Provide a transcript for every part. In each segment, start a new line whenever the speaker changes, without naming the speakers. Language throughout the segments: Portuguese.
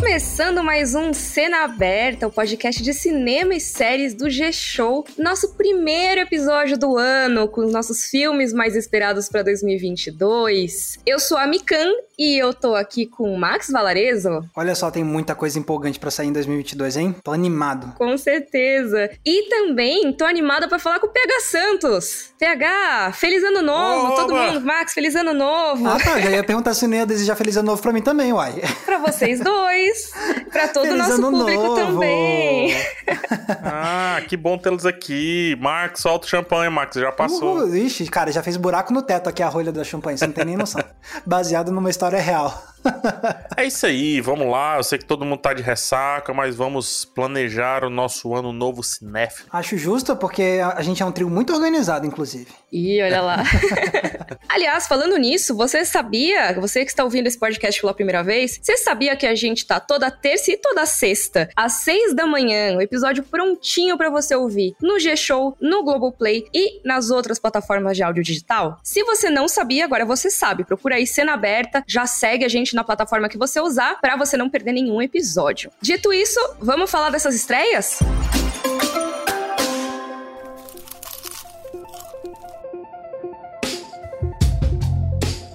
Começando mais um Cena Aberta, o podcast de cinema e séries do G-Show. Nosso primeiro episódio do ano, com os nossos filmes mais esperados para 2022. Eu sou a Mikan e eu tô aqui com o Max Valarezo.
Olha só, tem muita coisa empolgante para sair em 2022, hein? Tô animado.
Com certeza. E também tô animada para falar com o PH Santos. PH, feliz ano novo, todo mundo. Max, feliz ano novo.
Ah, tá. Já ia perguntar se não ia desejar feliz ano novo pra mim também, uai.
Pra vocês dois. Pra todo o nosso público novo. também.
ah, que bom tê-los aqui. Max, solta o champanhe, Max, já passou.
Uhul. Ixi, cara, já fez buraco no teto aqui a rolha da champanhe, você não tem nem noção. Baseado numa história out of hell.
é isso aí, vamos lá. Eu sei que todo mundo tá de ressaca, mas vamos planejar o nosso ano novo cinéfilo.
Acho justo, porque a gente é um trio muito organizado, inclusive.
Ih, olha lá. Aliás, falando nisso, você sabia, você que está ouvindo esse podcast pela primeira vez, você sabia que a gente tá toda terça e toda sexta, às seis da manhã, o um episódio prontinho para você ouvir no G-Show, no Globoplay e nas outras plataformas de áudio digital? Se você não sabia, agora você sabe. Procura aí Cena Aberta, já segue a gente na plataforma que você usar para você não perder nenhum episódio. Dito isso, vamos falar dessas estreias?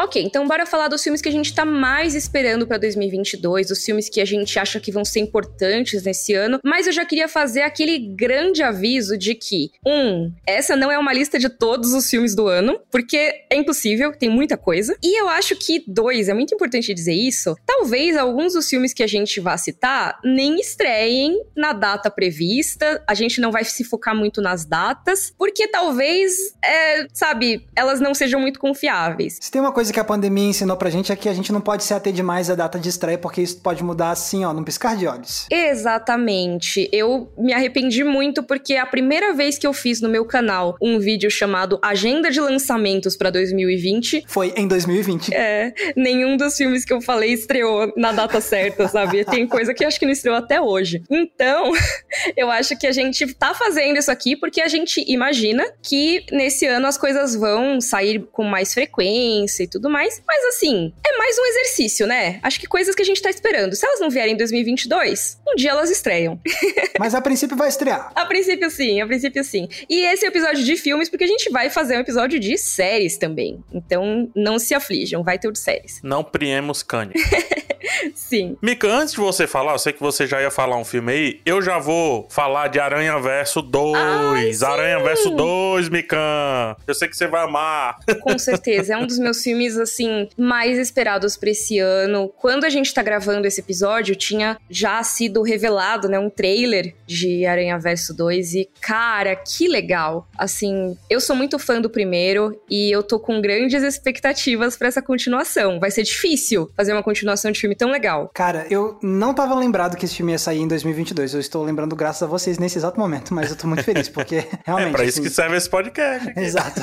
Ok, então bora falar dos filmes que a gente tá mais esperando para 2022, os filmes que a gente acha que vão ser importantes nesse ano, mas eu já queria fazer aquele grande aviso de que, um, essa não é uma lista de todos os filmes do ano, porque é impossível, tem muita coisa, e eu acho que, dois, é muito importante dizer isso, talvez alguns dos filmes que a gente vá citar nem estreiem na data prevista, a gente não vai se focar muito nas datas, porque talvez, é, sabe, elas não sejam muito confiáveis.
Se tem uma coisa que a pandemia ensinou pra gente é que a gente não pode se ater demais à data de estreia, porque isso pode mudar assim, ó, num piscar de olhos.
Exatamente. Eu me arrependi muito porque a primeira vez que eu fiz no meu canal um vídeo chamado Agenda de Lançamentos para 2020
foi em 2020.
É, nenhum dos filmes que eu falei estreou na data certa, sabe? Tem coisa que acho que não estreou até hoje. Então, eu acho que a gente tá fazendo isso aqui porque a gente imagina que nesse ano as coisas vão sair com mais frequência e tudo tudo mais. Mas assim, é mais um exercício, né? Acho que coisas que a gente tá esperando. Se elas não vierem em 2022, um dia elas estreiam.
Mas a princípio vai estrear.
a princípio sim, a princípio sim. E esse é o episódio de filmes, porque a gente vai fazer um episódio de séries também. Então não se aflijam, vai ter o de séries.
Não priemos cane.
Sim.
Mika, antes de você falar, eu sei que você já ia falar um filme aí, eu já vou falar de Aranha Verso 2. Aranha Verso 2, Mikan. Eu sei que você vai amar.
Com certeza, é um dos meus filmes, assim, mais esperados pra esse ano. Quando a gente tá gravando esse episódio, tinha já sido revelado, né, um trailer de Aranha Verso 2 e, cara, que legal. Assim, eu sou muito fã do primeiro e eu tô com grandes expectativas para essa continuação. Vai ser difícil fazer uma continuação de filme tão legal.
Cara, eu não tava lembrado que esse filme ia sair em 2022. Eu estou lembrando graças a vocês nesse exato momento, mas eu tô muito feliz, porque realmente.
É pra isso assim... que serve esse podcast.
Exato.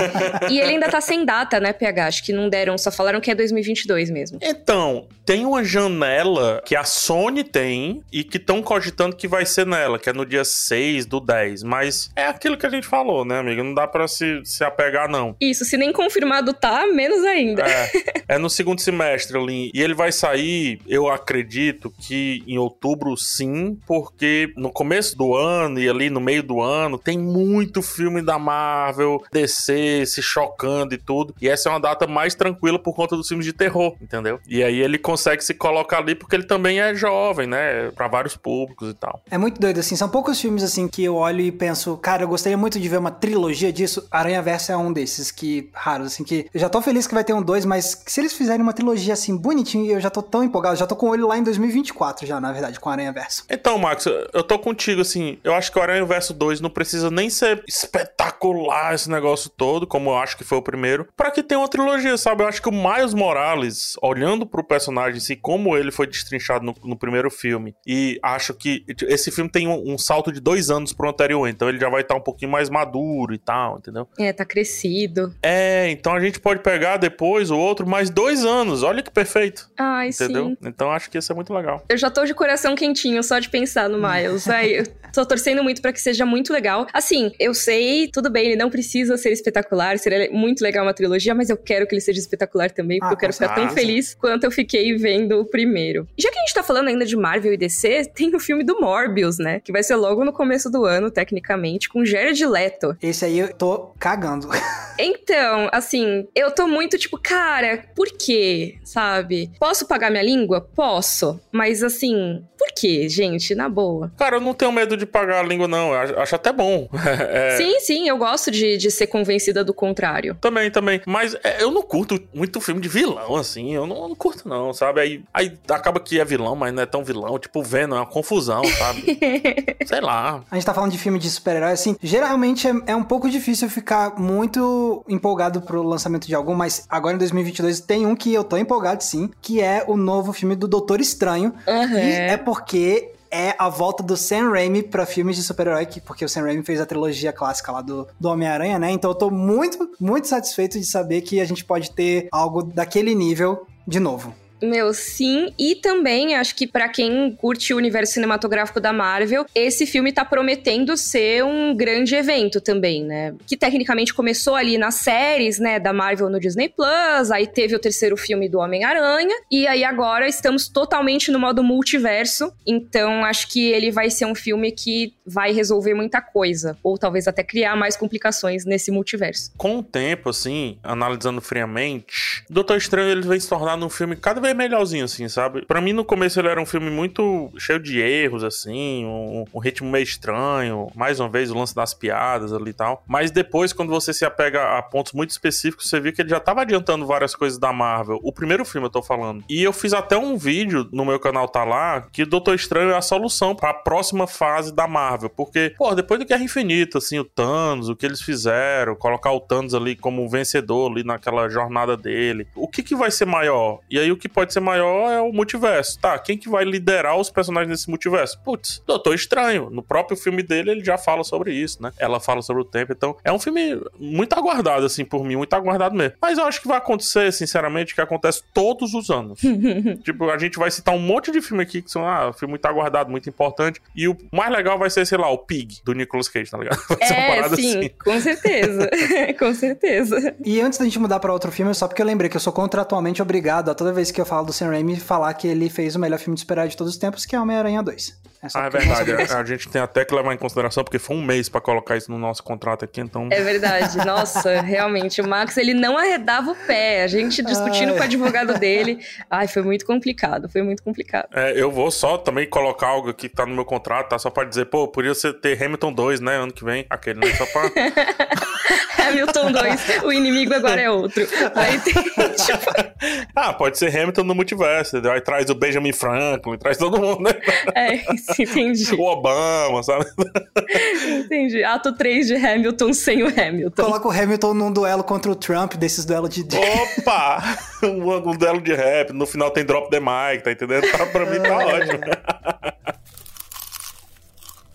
e ele ainda tá sem data, né, PH? Acho que não deram, só falaram que é 2022 mesmo.
Então, tem uma janela que a Sony tem e que estão cogitando que vai ser nela, que é no dia 6 do 10. Mas é aquilo que a gente falou, né, amigo? Não dá pra se, se apegar, não.
Isso, se nem confirmado tá, menos ainda.
É, é no segundo semestre ali. E ele vai sair eu acredito que em outubro sim, porque no começo do ano e ali no meio do ano tem muito filme da Marvel, DC se chocando e tudo. E essa é uma data mais tranquila por conta dos filmes de terror, entendeu? E aí ele consegue se colocar ali porque ele também é jovem, né? Para vários públicos e tal.
É muito doido, assim. São poucos filmes, assim, que eu olho e penso, cara, eu gostaria muito de ver uma trilogia disso. Aranha Verso é um desses que, raros, assim, que eu já tô feliz que vai ter um dois, mas se eles fizerem uma trilogia assim bonitinho, eu já tô tão empolgado, já tô com ele lá em 2024 já, na verdade, com Aranha Verso.
Então, Max, eu tô contigo, assim, eu acho que o Aranha Verso 2 não precisa nem ser espetacular esse negócio todo, como eu acho que foi o primeiro, para que tenha uma trilogia, sabe? Eu acho que o Miles Morales, olhando pro personagem assim, como ele foi destrinchado no, no primeiro filme, e acho que esse filme tem um, um, salto de dois anos pro anterior, então ele já vai estar tá um pouquinho mais maduro e tal, entendeu?
É, tá crescido.
É, então a gente pode pegar depois o outro mais dois anos, olha que perfeito.
Ai,
entendeu?
sim.
Então acho que isso é muito legal.
Eu já tô de coração quentinho só de pensar no Miles. Aí, eu tô torcendo muito para que seja muito legal. Assim, eu sei, tudo bem, ele não precisa ser espetacular, seria muito legal uma trilogia, mas eu quero que ele seja espetacular também, porque ah, eu quero ficar tão feliz quanto eu fiquei vendo o primeiro. Já que a gente tá falando ainda de Marvel e DC, tem o filme do Morbius, né? Que vai ser logo no começo do ano, tecnicamente, com Jared Leto.
Esse aí eu tô cagando.
Então, assim, eu tô muito tipo, cara, por quê? Sabe? Posso pagar minha língua? Posso. Mas assim, por quê, gente? Na boa.
Cara, eu não tenho medo de pagar a língua, não. Eu acho até bom.
É... Sim, sim, eu gosto de, de ser convencida do contrário.
Também, também. Mas é, eu não curto muito filme de vilão, assim. Eu não, não, curto, não, sabe? Aí, aí acaba que é vilão, mas não é tão vilão. Tipo, vendo, é uma confusão, sabe? Sei lá.
A gente tá falando de filme de super-herói, assim. Geralmente é, é um pouco difícil ficar muito empolgado pro lançamento de algum, mas agora em 2022 tem um que eu tô empolgado, sim, que é o novo filme do Doutor Estranho.
Uhum.
E é porque é a volta do Sam Raimi para filmes de super-herói, porque o Sam Raimi fez a trilogia clássica lá do, do Homem-Aranha, né? Então eu tô muito, muito satisfeito de saber que a gente pode ter algo daquele nível de novo.
Meu, sim. E também, acho que para quem curte o universo cinematográfico da Marvel, esse filme tá prometendo ser um grande evento também, né? Que tecnicamente começou ali nas séries, né, da Marvel no Disney Plus, aí teve o terceiro filme do Homem-Aranha, e aí agora estamos totalmente no modo multiverso. Então, acho que ele vai ser um filme que vai resolver muita coisa, ou talvez até criar mais complicações nesse multiverso.
Com o tempo, assim, analisando friamente, Doutor Estranho ele vem se tornar um filme cada vez melhorzinho, assim, sabe? Para mim, no começo, ele era um filme muito cheio de erros, assim, um, um, ritmo meio estranho. Mais uma vez, o lance das piadas ali e tal. Mas depois, quando você se apega a pontos muito específicos, você vê que ele já tava adiantando várias coisas da Marvel. O primeiro filme, eu tô falando. E eu fiz até um vídeo no meu canal, tá lá, que Doutor Estranho é a solução para a próxima fase da Marvel. Porque, pô, depois do Guerra Infinita, assim, o Thanos, o que eles fizeram, colocar o Thanos ali como vencedor ali naquela jornada dele. O que que vai ser maior? E aí, o que pode ser maior é o multiverso. Tá, quem que vai liderar os personagens desse multiverso? Putz, Doutor Estranho. No próprio filme dele, ele já fala sobre isso, né? Ela fala sobre o tempo. Então, é um filme muito aguardado, assim, por mim, muito aguardado mesmo. Mas eu acho que vai acontecer, sinceramente, que acontece todos os anos. tipo, a gente vai citar um monte de filme aqui que são, ah, filme muito aguardado, muito importante. E o mais legal vai ser, sei lá, o Pig, do Nicolas Cage, tá ligado? Vai
ser uma é, parada sim, assim. com certeza. com certeza.
E antes da gente mudar pra outro filme, só porque eu lembrei que eu sou contratualmente obrigado a toda vez que eu falo do Sam Raimi falar que ele fez o melhor filme de super de todos os tempos, que é Homem-Aranha 2.
É ah, é verdade. A, a, gente tem até que levar em consideração, porque foi um mês para colocar isso no nosso contrato aqui, então.
É verdade. Nossa, realmente. O Max, ele não arredava o pé. A gente discutindo Ai. com o advogado dele. Ai, foi muito complicado. Foi muito complicado.
É, eu vou só também colocar algo que tá no meu contrato, tá? Só pra dizer, pô, podia ser ter Hamilton 2, né? Ano que vem. Aquele, né? Só pra.
Hamilton 2, o inimigo agora é outro. Aí tem, tipo...
Ah, pode ser Hamilton no multiverso, entendeu? Aí traz o Benjamin Franklin, traz todo mundo, né?
É, entendi.
O Obama, sabe?
Entendi. Ato 3 de Hamilton sem o Hamilton.
Coloca o Hamilton num duelo contra o Trump, desses duelos de.
Opa! um, um duelo de rap. No final tem drop the mic, tá entendendo? Tá, pra mim tá ótimo.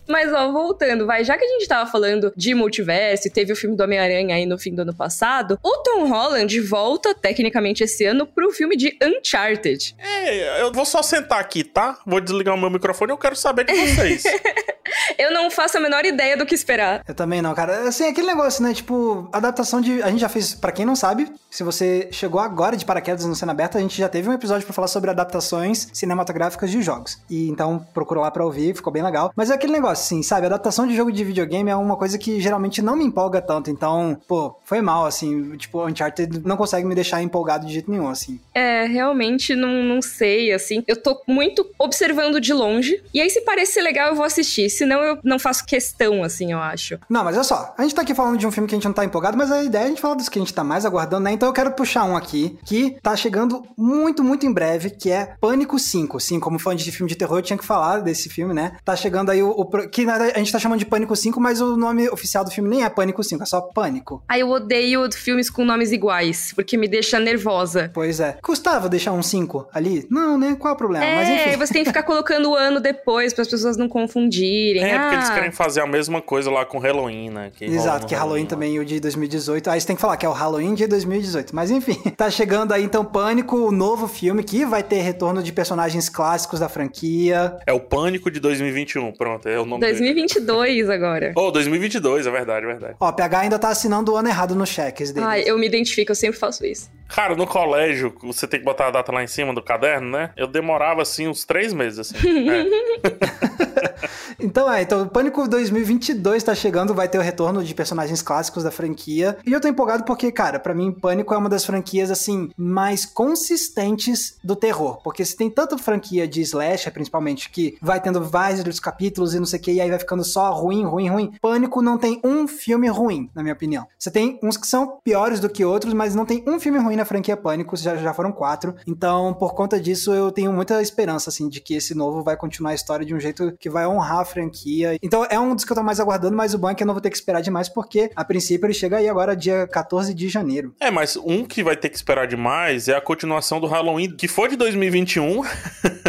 Mas, ó, voltando, vai, já que a gente tava falando de multiverso, teve o filme do Homem-Aranha aí no fim do ano passado, o Tom Holland volta, tecnicamente, esse ano pro filme de Uncharted.
É, eu vou só sentar aqui, tá? Vou desligar o meu microfone e eu quero saber de vocês.
eu não faço a menor ideia do que esperar.
Eu também não, cara. Assim, aquele negócio, né? Tipo, adaptação de. A gente já fez, para quem não sabe, se você chegou agora de paraquedas no Cena Aberta, a gente já teve um episódio para falar sobre adaptações cinematográficas de jogos. E então procurou lá pra ouvir, ficou bem legal. Mas é aquele negócio assim, sabe? Adaptação de jogo de videogame é uma coisa que geralmente não me empolga tanto. Então, pô, foi mal, assim. Tipo, Uncharted não consegue me deixar empolgado de jeito nenhum, assim.
É, realmente não, não sei, assim. Eu tô muito observando de longe. E aí, se parecer legal, eu vou assistir. Senão, eu não faço questão, assim, eu acho.
Não, mas olha só. A gente tá aqui falando de um filme que a gente não tá empolgado, mas a ideia é a gente falar dos que a gente tá mais aguardando, né? Então eu quero puxar um aqui que tá chegando muito, muito em breve, que é Pânico 5. Sim, como fã de filme de terror, eu tinha que falar desse filme, né? Tá chegando aí o, o que a gente tá chamando de Pânico 5, mas o nome oficial do filme nem é Pânico 5, é só Pânico.
Aí eu odeio filmes com nomes iguais, porque me deixa nervosa.
Pois é. Custava deixar um 5 ali? Não, né? Qual é o problema?
É,
mas enfim.
você tem que ficar colocando o ano depois para as pessoas não confundirem.
é porque eles
Ah.
querem fazer a mesma coisa lá com Halloween, né? Que
Exato, que Halloween
lá.
também o de 2018. Aí você tem que falar que é o Halloween de 2018. Mas enfim, tá chegando aí então Pânico, o novo filme que vai ter retorno de personagens clássicos da franquia.
É o Pânico de 2021, pronto, é o nome dele.
2022 agora.
Oh, 2022, é verdade, é verdade.
Ó, PH ainda tá assinando o ano errado nos cheques dele.
Ai, eu me identifico, eu sempre faço isso.
Cara, no colégio, você tem que botar a data lá em cima do caderno, né? Eu demorava, assim, uns três meses, assim. É.
Então é, então Pânico 2022 tá chegando, vai ter o retorno de personagens clássicos da franquia. E eu tô empolgado porque, cara, pra mim Pânico é uma das franquias assim mais consistentes do terror, porque se tem tanta franquia de slasher, principalmente, que vai tendo vários capítulos e não sei o que, e aí vai ficando só ruim, ruim, ruim. Pânico não tem um filme ruim, na minha opinião. Você tem uns que são piores do que outros, mas não tem um filme ruim na franquia Pânico, já, já foram quatro. Então, por conta disso, eu tenho muita esperança, assim, de que esse novo vai continuar a história de um jeito que vai honrar a franquia. Então, é um dos que eu tô mais aguardando, mas o bom é que eu não vou ter que esperar demais, porque, a princípio, ele chega aí agora dia 14 de janeiro.
É, mas um que vai ter que esperar demais é a continuação do Halloween, que foi de 2021.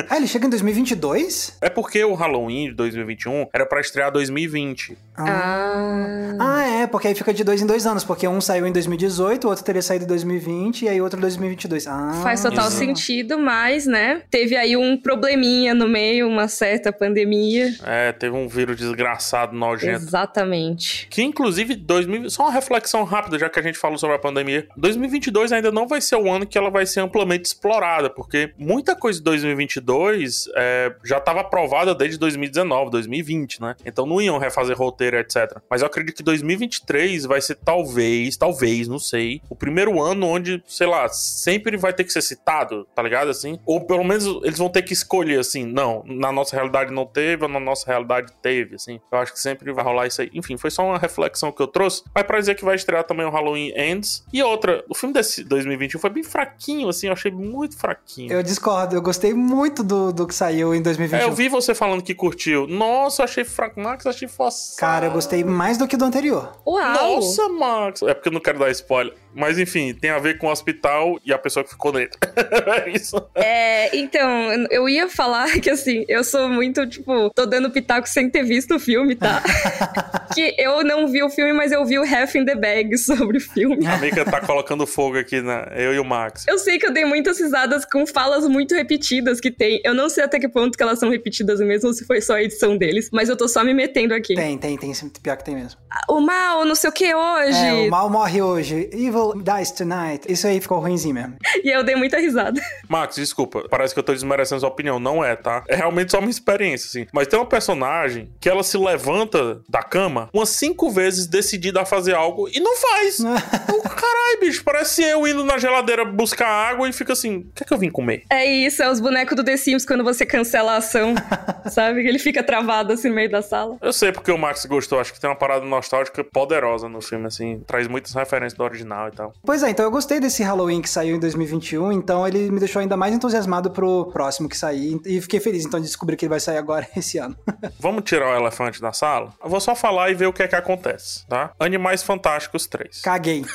Ah, ele chega em 2022?
É porque o Halloween de 2021 era pra estrear 2020.
Ah.
Ah, é, porque aí fica de dois em dois anos, porque um saiu em 2018, o outro teria saído em 2020 e aí outro em 2022. Ah,
Faz total
Exato.
sentido, mas, né? Teve aí um probleminha no meio, uma certa pandemia.
É, teve um vírus desgraçado, nojento.
Exatamente.
Que inclusive 2000, só uma reflexão rápida, já que a gente falou sobre a pandemia. 2022 ainda não vai ser o ano que ela vai ser amplamente explorada, porque muita coisa de 2022 é, já estava aprovada desde 2019, 2020, né? Então não iam refazer roteiro, etc. Mas eu acredito que 2023 vai ser talvez, talvez, não sei, o primeiro ano onde, sei lá, sempre vai ter que ser citado, tá ligado assim? Ou pelo menos eles vão ter que escolher assim, não, na nossa realidade não teve, ou na nossa realidade teve, assim. Eu acho que sempre vai rolar isso aí. Enfim, foi só uma reflexão que eu trouxe, mas pra dizer que vai estrear também o Halloween Ends. E outra, o filme desse 2021 foi bem fraquinho, assim, eu achei muito fraquinho.
Eu discordo, eu gostei muito do, do que saiu em 2021.
É, eu vi você falando que curtiu. Nossa, achei fraco. Max, achei forçado.
Cara, eu gostei mais do que do anterior.
Uau!
Nossa, Max. É porque eu não quero dar spoiler. Mas enfim, tem a ver com o hospital e a pessoa que ficou dentro. é isso.
É, então, eu ia falar que assim, eu sou muito, tipo, tô dando pitaco sem ter visto o filme, tá? que eu não vi o filme, mas eu vi o Half in the Bag sobre o filme.
A Mika tá colocando fogo aqui, na... eu e o Max.
Eu sei que eu dei muitas risadas com falas muito repetidas que tem. Eu não sei até que ponto que elas são repetidas mesmo, ou se foi só a edição deles, mas eu tô só me metendo aqui.
Tem, tem, tem. Pior que tem mesmo.
O mal, não sei o que hoje.
É, o mal morre hoje. Evil dies tonight. Isso aí ficou ruimzinho mesmo.
E eu dei muita risada.
Max, desculpa, parece que eu tô desmerecendo sua opinião. Não é, tá? É realmente só uma experiência, assim. Mas tem uma personagem que ela se levanta da cama umas cinco vezes decidida a fazer algo e não faz. Eu, Caralho, bicho, parece eu indo na geladeira buscar água e fica assim: o que é que eu vim comer?
É isso, é os bonecos do The Sims quando você cancela a ação, sabe? Ele fica travado assim no meio da sala.
Eu sei porque o Max gostou, acho que tem uma parada nostálgica poderosa no filme, assim, traz muitas referências do original e tal.
Pois é, então eu gostei desse Halloween que saiu em 2021, então ele me deixou ainda mais entusiasmado pro próximo que sair. E fiquei feliz então de descobrir que ele vai sair agora esse ano.
Vamos tirar o elefante da sala? Eu vou só falar e ver o que é que acontece, tá? Animais Fantásticos 3.
Caguei.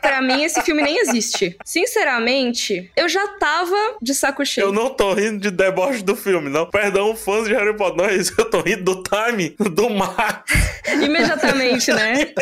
Pra mim, esse filme nem existe. Sinceramente, eu já tava de saco cheio.
Eu não tô rindo de deboche do filme, não. Perdão, fãs de Harry Potter, não é isso. Eu tô rindo do time do Max.
Imediatamente, né?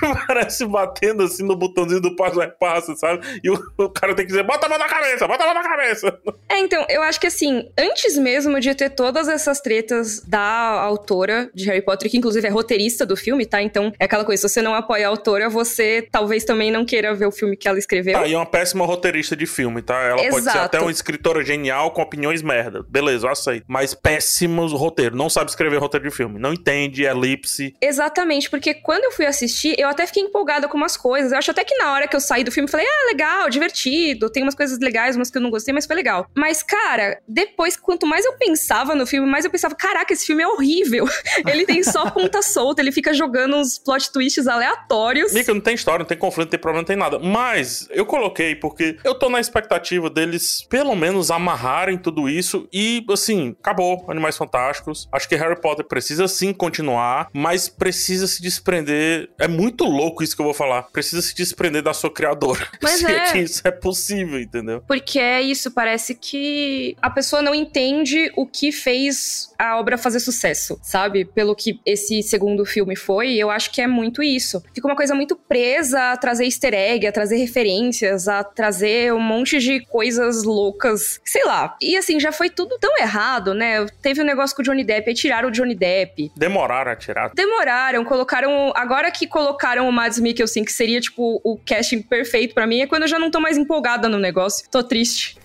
Parece batendo assim no botãozinho do passo a passo, sabe? E o, o cara tem que dizer: bota a mão na cabeça, bota a mão na cabeça.
É, então, eu acho que assim, antes mesmo de ter todas essas tretas da autora de Harry Potter, que inclusive é roteirista do filme, tá? Então, é aquela coisa, se você não apoia a autora, você talvez também não queira ver o filme que ela escreveu.
Tá, e é uma péssima roteirista de filme, tá? Ela pode ser
Exato.
até uma escritora genial com opiniões merda. Beleza, eu aceito. Mas péssimos roteiro. Não sabe escrever roteiro de filme. Não entende, elipse.
Exatamente, porque quando eu fui assistir, eu até fiquei empolgada com umas coisas. Eu acho até que na hora que eu saí do filme, falei, ah, legal, divertido, tem umas coisas legais, umas que eu não gostei, mas foi legal. Mas, cara, depois, quanto mais eu pensava no filme, mais eu pensava, caraca, esse filme é horrível. ele tem só ponta solta, ele fica jogando uns plot twists aleatórios.
Mica, não tem história, não tem conflito, não tem problema, não tem nada. Mas eu coloquei porque eu tô na expectativa deles, pelo menos, amarrarem tudo isso e, assim, acabou. Animais Fantásticos. Acho que Harry Potter precisa sim continuar, mas precisa se desprender. É muito muito louco isso que eu vou falar. Precisa se desprender da sua criadora.
Mas
se
é.
que isso é possível, entendeu?
Porque é isso, parece que a pessoa não entende o que fez a obra fazer sucesso, sabe? Pelo que esse segundo filme foi, eu acho que é muito isso. Fica uma coisa muito presa a trazer easter egg, a trazer referências, a trazer um monte de coisas loucas, sei lá. E assim, já foi tudo tão errado, né? Teve um negócio com o Johnny Depp, aí tiraram o Johnny Depp.
Demoraram a tirar.
Demoraram, colocaram. Agora que colocaram o Mads Mikkelsen, que seria, tipo, o casting perfeito pra mim, é quando eu já não tô mais empolgada no negócio. Tô triste.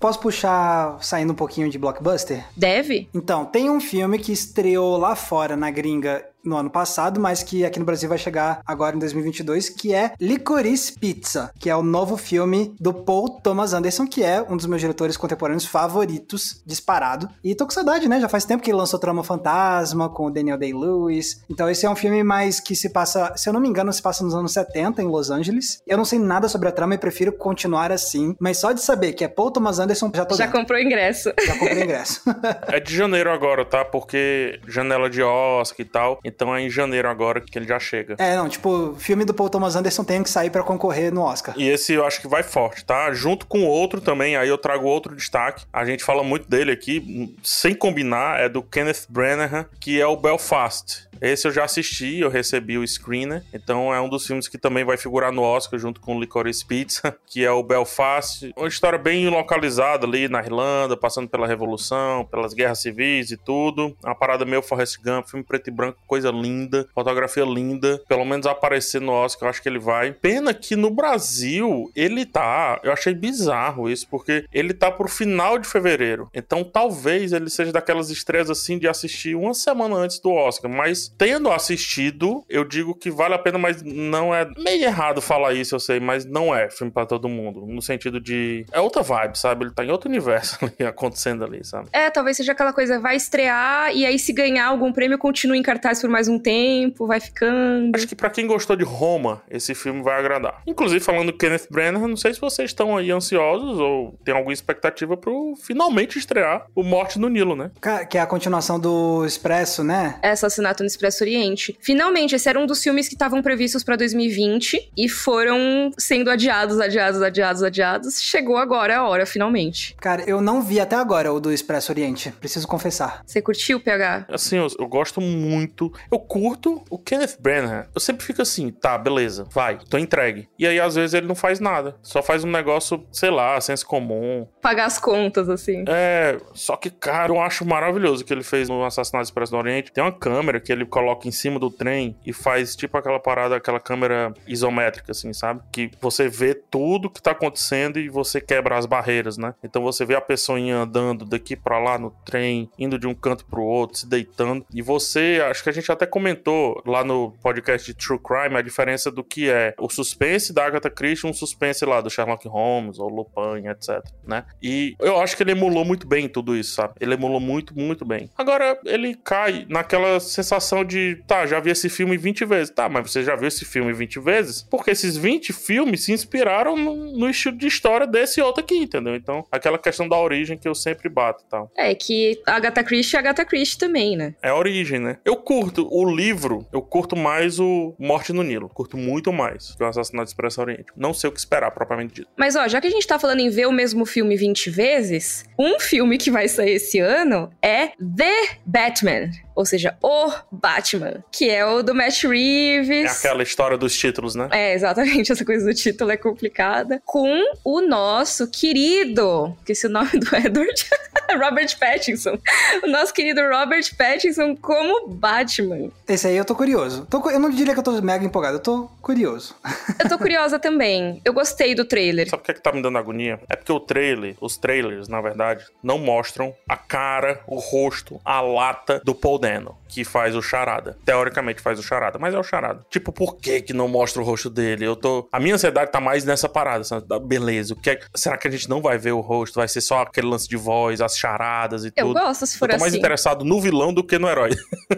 Posso puxar, saindo um pouquinho de blockbuster?
Deve?
Então, tem um filme que estreou lá fora, na gringa, no ano passado, mas que aqui no Brasil vai chegar agora em 2022, que é Licorice Pizza, que é o novo filme do Paul Thomas Anderson, que é um dos meus diretores contemporâneos favoritos, disparado. E tô com saudade, né? Já faz tempo que ele lançou Trama Fantasma com o Daniel Day-Lewis. Então esse é um filme mais que se passa, se eu não me engano, se passa nos anos 70 em Los Angeles. Eu não sei nada sobre a trama e prefiro continuar assim, mas só de saber que é Paul Thomas Anderson, já tô
Já
dentro.
comprou ingresso.
Já comprei ingresso.
É de janeiro agora, tá? Porque janela de Oscar e tal. Então é em janeiro agora que ele já chega.
é, não, tipo, filme do Paul Thomas Anderson tem que sair pra concorrer no Oscar.
E esse eu acho que vai forte, tá? Junto com outro também, aí eu trago outro destaque. A gente fala muito dele aqui, sem combinar, é do Kenneth Branagh, que é o Belfast. Esse eu já assisti, eu recebi o screener. Então é um dos filmes que também vai figurar no Oscar junto com Licorice Pizza, que é o Belfast. Uma história bem localizada ali na Irlanda, passando pela Revolução, pelas guerras civis e tudo. Uma parada meio Forrest Gump, filme preto e branco, coisa linda, fotografia linda. Pelo menos aparecer no Oscar, eu acho que ele vai. Pena que no Brasil ele tá. Eu achei bizarro isso, porque ele tá pro final de fevereiro. Então talvez ele seja daquelas estreias assim de assistir uma semana antes do Oscar. Mas tendo assistido, eu digo que vale a pena, mas não é meio errado falar isso, eu sei, mas não é filme pra todo mundo. No sentido de. É outra vibe, sabe? Ele tá em outro universo ali, acontecendo ali, sabe?
É, talvez seja aquela coisa, vai estrear e aí se ganhar algum prêmio continua em cartaz por mais um tempo, vai ficando.
Acho que pra quem gostou de Roma, esse filme vai agradar. Inclusive, falando do Kenneth Branagh, não sei se vocês estão aí ansiosos ou tem alguma expectativa pro finalmente estrear o Morte no Nilo, né?
Que é a continuação do Expresso, né?
É, Assassinato no Expresso Oriente. Finalmente, esse era um dos filmes que estavam previstos pra 2020 e foram sendo adiados, adiados, adiados, adiados. Chegou agora a hora, finalmente.
Cara, eu não vi até agora o do Expresso Oriente, preciso confessar.
Você curtiu, PH?
Assim, eu, eu gosto muito. Eu curto o Kenneth Branagh. Eu sempre fico assim, tá, beleza, vai, tô entregue. E aí, às vezes, ele não faz nada. Só faz um negócio, sei lá, senso comum.
Pagar as contas, assim.
É, só que, cara, eu acho maravilhoso o que ele fez no Assassinato Expresso do Oriente. Tem uma câmera que ele coloca em cima do trem e faz tipo aquela parada, aquela câmera isométrica, assim, sabe? Que você vê tudo que tá acontecendo e você quebra as barreiras, né? Então você vê a pessoinha andando daqui pra lá no trem, indo de um canto pro outro, se deitando. E você, acho que a gente até comentou lá no podcast de True Crime a diferença do que é o suspense da Agatha Christie um suspense lá do Sherlock Holmes ou Lupin, etc, né? E eu acho que ele emulou muito bem tudo isso, sabe? Ele emulou muito, muito bem. Agora, ele cai naquela sensação de, tá, já vi esse filme 20 vezes. Tá, mas você já viu esse filme 20 vezes? Porque esses 20 filmes se inspiraram no, no estilo de história desse outro aqui, entendeu? Então, aquela questão da origem que eu sempre bato e tal.
É que a Agatha Christie é Agatha Christie também, né?
É a origem, né? Eu curto o livro, eu curto mais o Morte no Nilo. Curto muito mais que o Assassinato Expresso Oriente. Não sei o que esperar, propriamente dito.
Mas ó, já que a gente tá falando em ver o mesmo filme 20 vezes, um filme que vai sair esse ano é The Batman. Ou seja, o Batman, que é o do Matt
É
Reeves.
aquela história dos títulos, né?
É, exatamente, essa coisa do título é complicada. Com o nosso querido, que esse é o nome do Edward, Robert Pattinson. O nosso querido Robert Pattinson como Batman.
Esse aí eu tô curioso. Tô eu não diria que eu tô mega empolgado, eu tô curioso.
Eu tô curiosa também. Eu gostei do trailer.
Sabe o que é que tá me dando agonia? É porque o trailer, os trailers, na verdade, não mostram a cara, o rosto, a lata do Paul Dano, que faz o charada. Teoricamente faz o charada, mas é o charada. Tipo, por que que não mostra o rosto dele? Eu tô... A minha ansiedade tá mais nessa parada, beleza. O que é... Será que a gente não vai ver o rosto? Vai ser só aquele lance de voz, as as charadas e
Eu
tudo.
gosto se for
Eu tô mais
assim.
interessado no vilão do que no herói.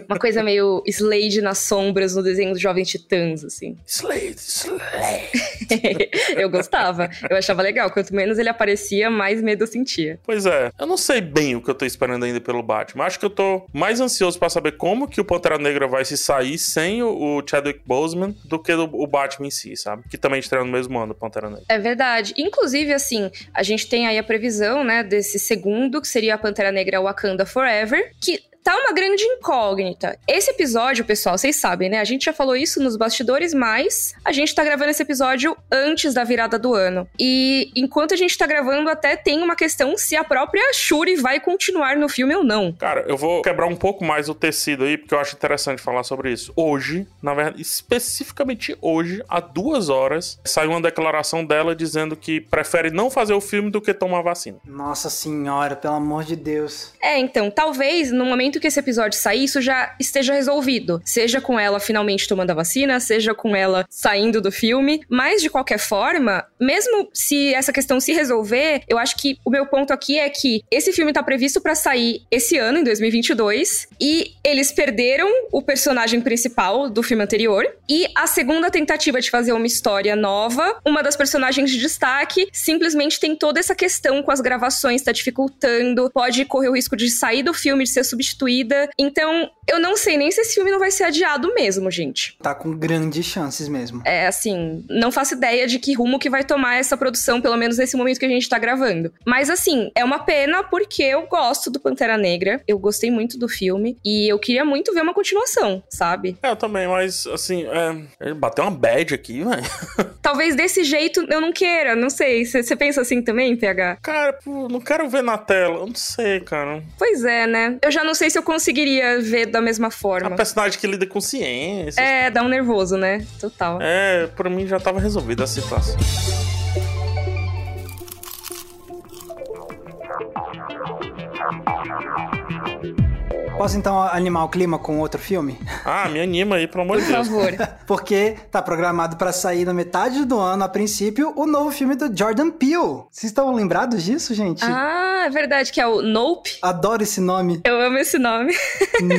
Uma coisa meio Slade nas sombras no desenho dos Jovens Titãs, assim.
Slade, Slade.
eu gostava. Eu achava legal. Quanto menos ele aparecia, mais medo eu sentia.
Pois é, eu não sei bem o que eu tô esperando ainda pelo Batman. Acho que eu tô mais ansioso pra saber como que o Pantera Negra vai se sair sem o, Chadwick Boseman do que o Batman em si, sabe? Que também estreia no mesmo ano, Pantera Negra.
É verdade. Inclusive, assim, a gente tem aí a previsão, né, desse segundo, que seria a Pantera Negra Wakanda Forever, que tá uma grande incógnita. Esse episódio, pessoal, vocês sabem, né? A gente já falou isso nos bastidores, mas a gente tá gravando esse episódio antes da virada do ano. E enquanto a gente tá gravando, até tem uma questão se a própria Shuri vai continuar no filme ou não.
Cara, eu vou quebrar um pouco mais o tecido aí, porque eu acho interessante falar sobre isso. Hoje, na verdade, especificamente hoje, há duas horas, saiu uma declaração dela dizendo que prefere não fazer o filme do que tomar vacina.
Nossa senhora, pelo amor de Deus.
É, então, talvez no momento que esse episódio sair, isso já esteja resolvido. Seja com ela finalmente tomando a vacina, seja com ela saindo do filme. Mas, de qualquer forma, mesmo se essa questão se resolver, eu acho que o meu ponto aqui é que esse filme tá previsto pra sair esse ano, em 2022, e eles perderam o personagem principal do filme anterior. E a segunda tentativa de fazer uma história nova, uma das personagens de destaque, simplesmente tem toda essa questão com as gravações, tá dificultando, pode correr o risco de sair do filme, de ser substituída. Então, eu não sei nem se esse filme não vai ser adiado mesmo, gente.
Tá com grandes chances mesmo.
É assim, não faço ideia de que rumo que vai tomar essa produção, pelo menos nesse momento que a gente tá gravando. Mas assim, é uma pena porque eu gosto do Pantera Negra, eu gostei muito do filme e eu queria muito ver uma continuação, sabe?
É, eu também, mas assim, é, bateu uma bad aqui, velho.
Talvez desse jeito eu não queira, não sei. Você pensa assim também, PH?
Cara, pô, não quero ver na tela. Eu não sei, cara.
Pois é, né? Eu já não sei se eu conseguiria ver da mesma
A
forma.
personagem que lida com ciência.
É, dá um nervoso, né? Total.
É, pra mim já tava resolvida a situação.
Posso então animar o clima com outro filme?
Ah, me anima aí, pelo amor
Por
de Deus.
favor.
Porque tá programado pra sair na metade do ano, a princípio, o novo filme do Jordan Peele. Vocês estão lembrados disso, gente?
Ah, é verdade que é o Nope.
Adoro esse nome.
Eu amo esse nome.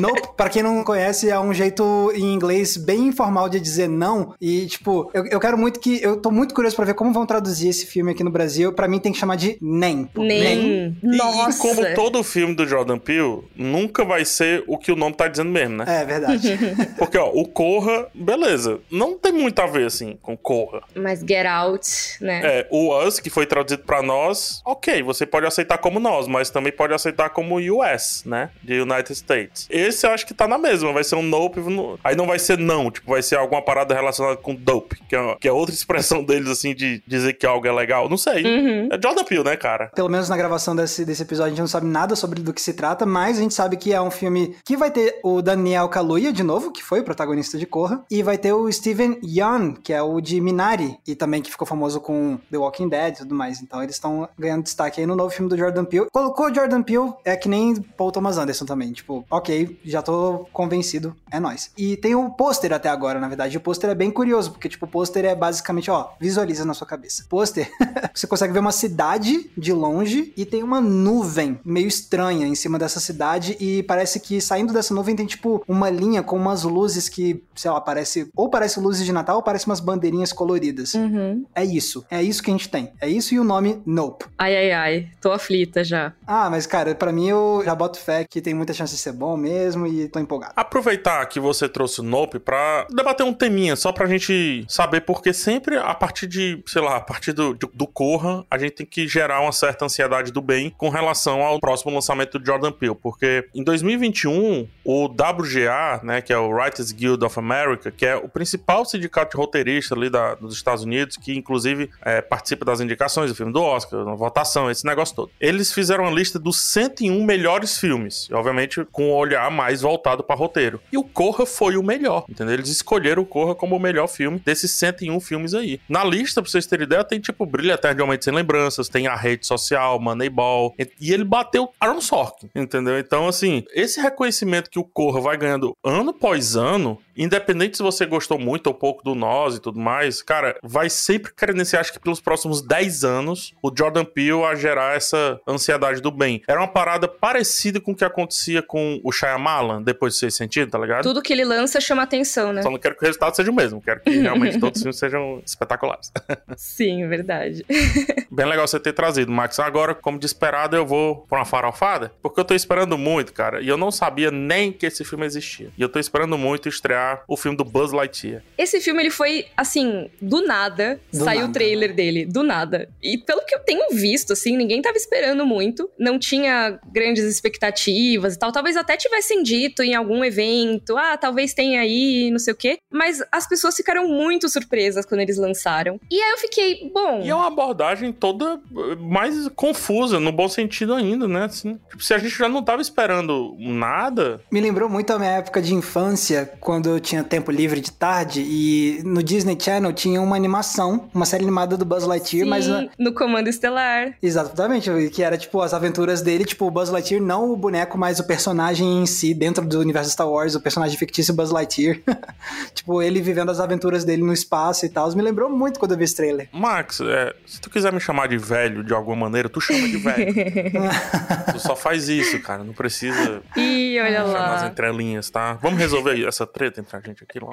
Nope, pra quem não conhece, é um jeito em inglês bem informal de dizer não. E, tipo, eu, eu quero muito que. Eu tô muito curioso pra ver como vão traduzir esse filme aqui no Brasil. Pra mim tem que chamar de Nem.
Nem.
E-
Nossa.
E como todo filme do Jordan Peele, nunca vai ser o que o nome tá dizendo mesmo, né?
É verdade.
Porque, ó, o Corra, beleza. Não tem muito a ver, assim, com Corra.
Mas Get Out, né?
É, o Us, que foi traduzido pra nós, ok, você pode aceitar como nós, mas também pode aceitar como US, né? De United States. Esse eu acho que tá na mesma, vai ser um nope. no- Aí não vai ser não, tipo, vai ser alguma parada relacionada com dope, que é, que é outra expressão deles, assim, de dizer que algo é legal. Não sei.
Uhum.
É Jordan Peele, né, cara?
Pelo menos na gravação desse, desse episódio a gente não sabe nada sobre do que se trata, mas a gente sabe que é um filme que vai ter o Daniel Kaluuya de novo, que foi o protagonista de Corra, e vai ter o Steven Yeun, que é o de Minari, e também que ficou famoso com The Walking Dead e tudo mais. Então eles estão ganhando destaque aí no novo filme do Jordan Peele. Colocou o Jordan Peele, é que nem Paul Thomas Anderson também, tipo, ok, já tô convencido, é nóis. E tem o pôster até agora, na verdade. O pôster é bem curioso, porque tipo, o pôster é basicamente, ó, visualiza na sua cabeça. Pôster, você consegue ver uma cidade de longe e tem uma nuvem meio estranha em cima dessa cidade e parece que saindo dessa nuvem tem tipo uma linha com umas luzes que, sei lá, parece ou parece luzes de Natal ou parece umas bandeirinhas coloridas.
Uhum.
É isso. É isso que a gente tem. É isso e o nome Nope.
Ai, ai, ai. Tô aflita já.
Ah, mas cara, pra mim eu já boto fé que tem muita chance de ser bom mesmo e tô empolgado.
Aproveitar que você trouxe o Nope pra debater um teminha, só pra gente saber, porque sempre a partir de, sei lá, a partir do, do, do Corra, a gente tem que gerar uma certa ansiedade do bem com relação ao próximo lançamento do Jordan Peele, porque em 2021, o WGA, né, que é o Writers Guild of America, que é o principal sindicato de roteirista ali da, dos Estados Unidos, que inclusive é, participa das indicações do filme do Oscar, na votação, esse negócio todo. Eles fizeram uma lista dos 101 melhores filmes, obviamente com um olhar mais voltado para roteiro. E o Corra foi o melhor, entendeu? Eles escolheram o Corra como o melhor filme desses 101 filmes aí. Na lista, pra vocês terem ideia, tem tipo Brilho Eterno de Homem Sem Lembranças, tem A Rede Social, Moneyball, e- ele bateu Aaron Sorkin, entendeu? Então, assim, esse reconhecimento que o Corra vai ganhando ano após ano, independente se você gostou muito ou pouco do Nós e tudo mais, cara, vai sempre credenciar, acho que pelos próximos 10 anos, o Jordan Peele a gerar essa ansiedade do bem. Era uma parada parecida com o que acontecia com o Shyamalan depois de Seis Sentido, tá ligado?
Tudo que ele lança chama atenção, né?
Só não quero que o resultado seja o mesmo, quero que realmente todos os filmes sejam espetaculares.
Sim, verdade.
Bem legal você ter trazido, Max. Agora, como de esperado, eu vou pra uma farofada, porque eu tô esperando muito, cara, e eu não sabia nem que esse filme existia. E eu tô esperando muito estrear o filme do Buzz Lightyear.
Esse filme, ele foi, assim, do nada,
Do
saiu
nada.
o trailer dele, do nada. E pelo que eu tenho visto, assim, ninguém tava esperando muito, não tinha grandes expectativas e tal. Talvez até tivessem dito em algum evento, ah, talvez tenha aí, não sei o quê. Mas as pessoas ficaram muito surpresas quando eles lançaram. E aí eu fiquei, bom.
E é uma abordagem toda eh, mais confusa, no bom sentido ainda, né? Assim, tipo, se a gente já não tava esperando nada,
Me lembrou muito a minha época de infância, quando eu tinha tempo livre de tarde, e no Disney Channel tinha uma animação, uma série animada do Buzz Lightyear,
Sim,
mas...
no Comando Estelar.
Exatamente, que era tipo as aventuras dele, tipo o Buzz Lightyear, não o boneco, mas o personagem em si, dentro do universo Star Wars, o personagem fictício Buzz Lightyear. tipo, ele vivendo as aventuras dele no espaço e tal. Me lembrou muito quando eu vi esse trailer.
Max, é, se tu quiser me chamar de velho de alguma maneira, tu chama de velho. tu só faz isso, cara. Não precisa
Ih, olha
chamar as
lá.
entrelinhas, tá? Vamos resolver essa treta a gente aqui logo.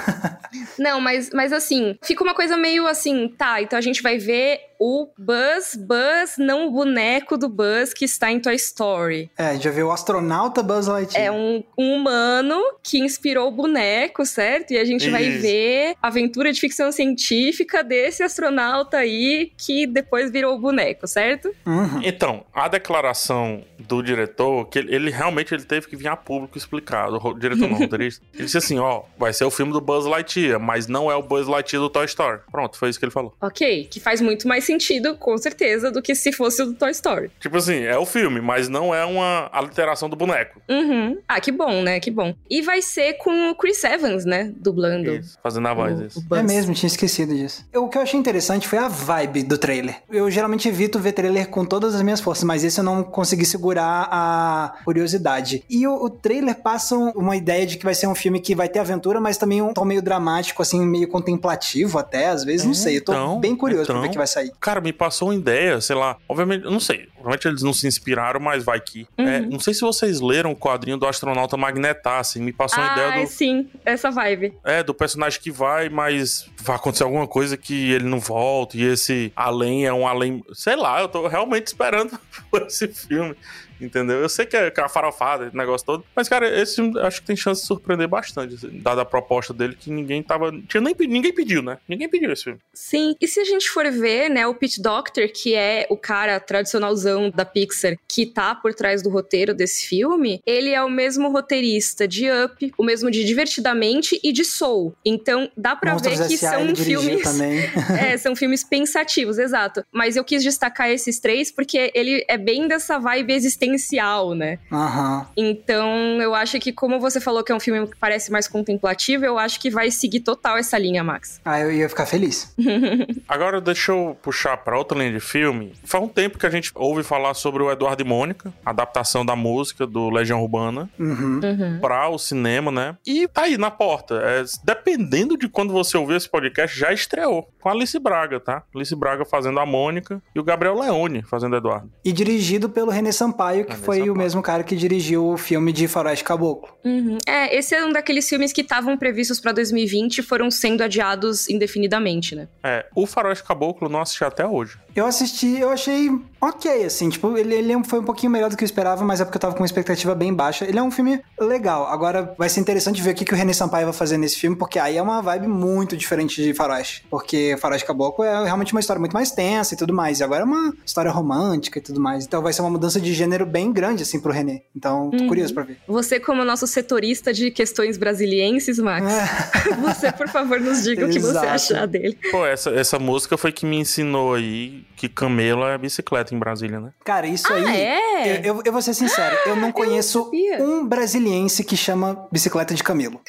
Não, mas, mas assim, fica uma coisa meio assim, tá, então a gente vai ver o Buzz, Buzz, não o boneco do Buzz que está em Toy Story.
É, a gente já viu o astronauta Buzz Lightyear.
É um, um humano que inspirou o boneco, certo? E a gente vai
Isso.
ver a aventura de ficção científica desse astronauta aí que depois virou o boneco, certo?
Uhum.
Então, a declaração do diretor, que ele, ele realmente ele teve que vir a público explicar, o diretor não, o roteirista. Ele disse assim, ó, vai ser o filme do Buzz Lightyear, mas não é o Buzz Lightyear do Toy Story. Pronto, foi isso que ele falou.
Ok, que faz muito mais sentido, com certeza, do que se fosse o do Toy Story.
Tipo assim, é o filme, mas não é uma alteração do boneco.
Uhum. Ah, que bom, né? Que bom. E vai ser com o Chris Evans, né? Dublando.
Isso, fazendo a voz
o-
isso.
o.
É mesmo, tinha esquecido disso. Eu- o que eu achei interessante foi a vibe do trailer. Eu geralmente evito ver trailer com todas as minhas forças, mas esse eu não consegui segurar a curiosidade. E o, o trailer passa um- uma ideia de que vai ser um filme que vai ter aventura, mas também um tom meio dramático, assim, meio contemplativo até, às vezes, não sei. Eu tô
então,
bem curioso pra ver
então.
o que vai sair.
Cara, me passou uma ideia, sei lá. Obviamente, eu não sei. Obviamente eles não se inspiraram, mas vai que. É, não sei se vocês leram o quadrinho do astronauta Magnetar, assim. Me passou uma
Ah,
ideia do,
sim, essa vibe.
é, do personagem que vai, mas vai acontecer alguma coisa que ele não volta. E esse além é um além. Sei lá, eu tô realmente esperando por esse filme. Entendeu? Eu sei que é, que é uma farofada, esse negócio todo. Mas, cara, esse filme acho que tem chance de surpreender bastante, assim, dada a proposta dele, que ninguém tava. Tinha nem, ninguém pediu, né? Ninguém pediu esse filme.
Sim, e se a gente for ver, né, o Pete Doctor, que é o cara tradicionalzão da Pixar, que tá por trás do roteiro desse filme, ele é o mesmo roteirista de Up, o mesmo de Divertidamente e de Soul. Então, dá pra
Monstros
ver que são filmes...
também.
É, são filmes pensativos, exato. Mas eu quis destacar esses três porque ele é bem dessa vibe existencial, né?
Aham.
Então, eu acho que, como você falou que é um filme que parece mais contemplativo, eu acho que vai seguir total essa linha, Max.
Ah, eu ia ficar feliz.
Agora deixa eu puxar pra outra linha de filme. Faz um tempo que a gente ouve falar sobre o Eduardo e Mônica, adaptação da música do Legião Urbana
Uhum.
pra o cinema, né? E tá aí na porta. É, dependendo de quando você ouvir esse podcast, já estreou com a Alice Braga, tá? Alice Braga fazendo a Mônica e o Gabriel Leone fazendo o Eduardo.
E dirigido pelo René Sampaio, que foi o mesmo cara que dirigiu o filme de Faroeste Caboclo.
Uhum. É, esse é um daqueles filmes que estavam previstos pra 2020 e foram sendo adiados indefinidamente, né?
É, o Faroeste Caboclo eu não assisti até hoje.
Eu assisti, eu achei ok, assim, tipo, ele, ele foi um pouquinho melhor do que eu esperava, mas é porque eu tava com uma expectativa bem baixa. Ele é um filme legal. Agora vai ser interessante ver o que, que o René Sampaio vai fazer nesse filme, porque aí é uma vibe muito diferente de Faroeste. Porque Faroeste Caboclo é realmente uma história muito mais tensa e tudo mais. E agora é uma história romântica e tudo mais. Então vai ser uma mudança de gênero bem grande, assim, pro René. Então, tô
Uhum.
curioso pra ver.
Você, como nosso setorista de questões brasilienses, Max, você, por favor, nos diga o que você achar dele.
Pô, essa, essa música foi que me ensinou aí que camelo é bicicleta em Brasília, né?
Cara, isso
Ah,
aí.
é?
Eu, eu, eu vou ser sincero, eu não conheço
sabia.
um brasiliense que chama bicicleta de camelo.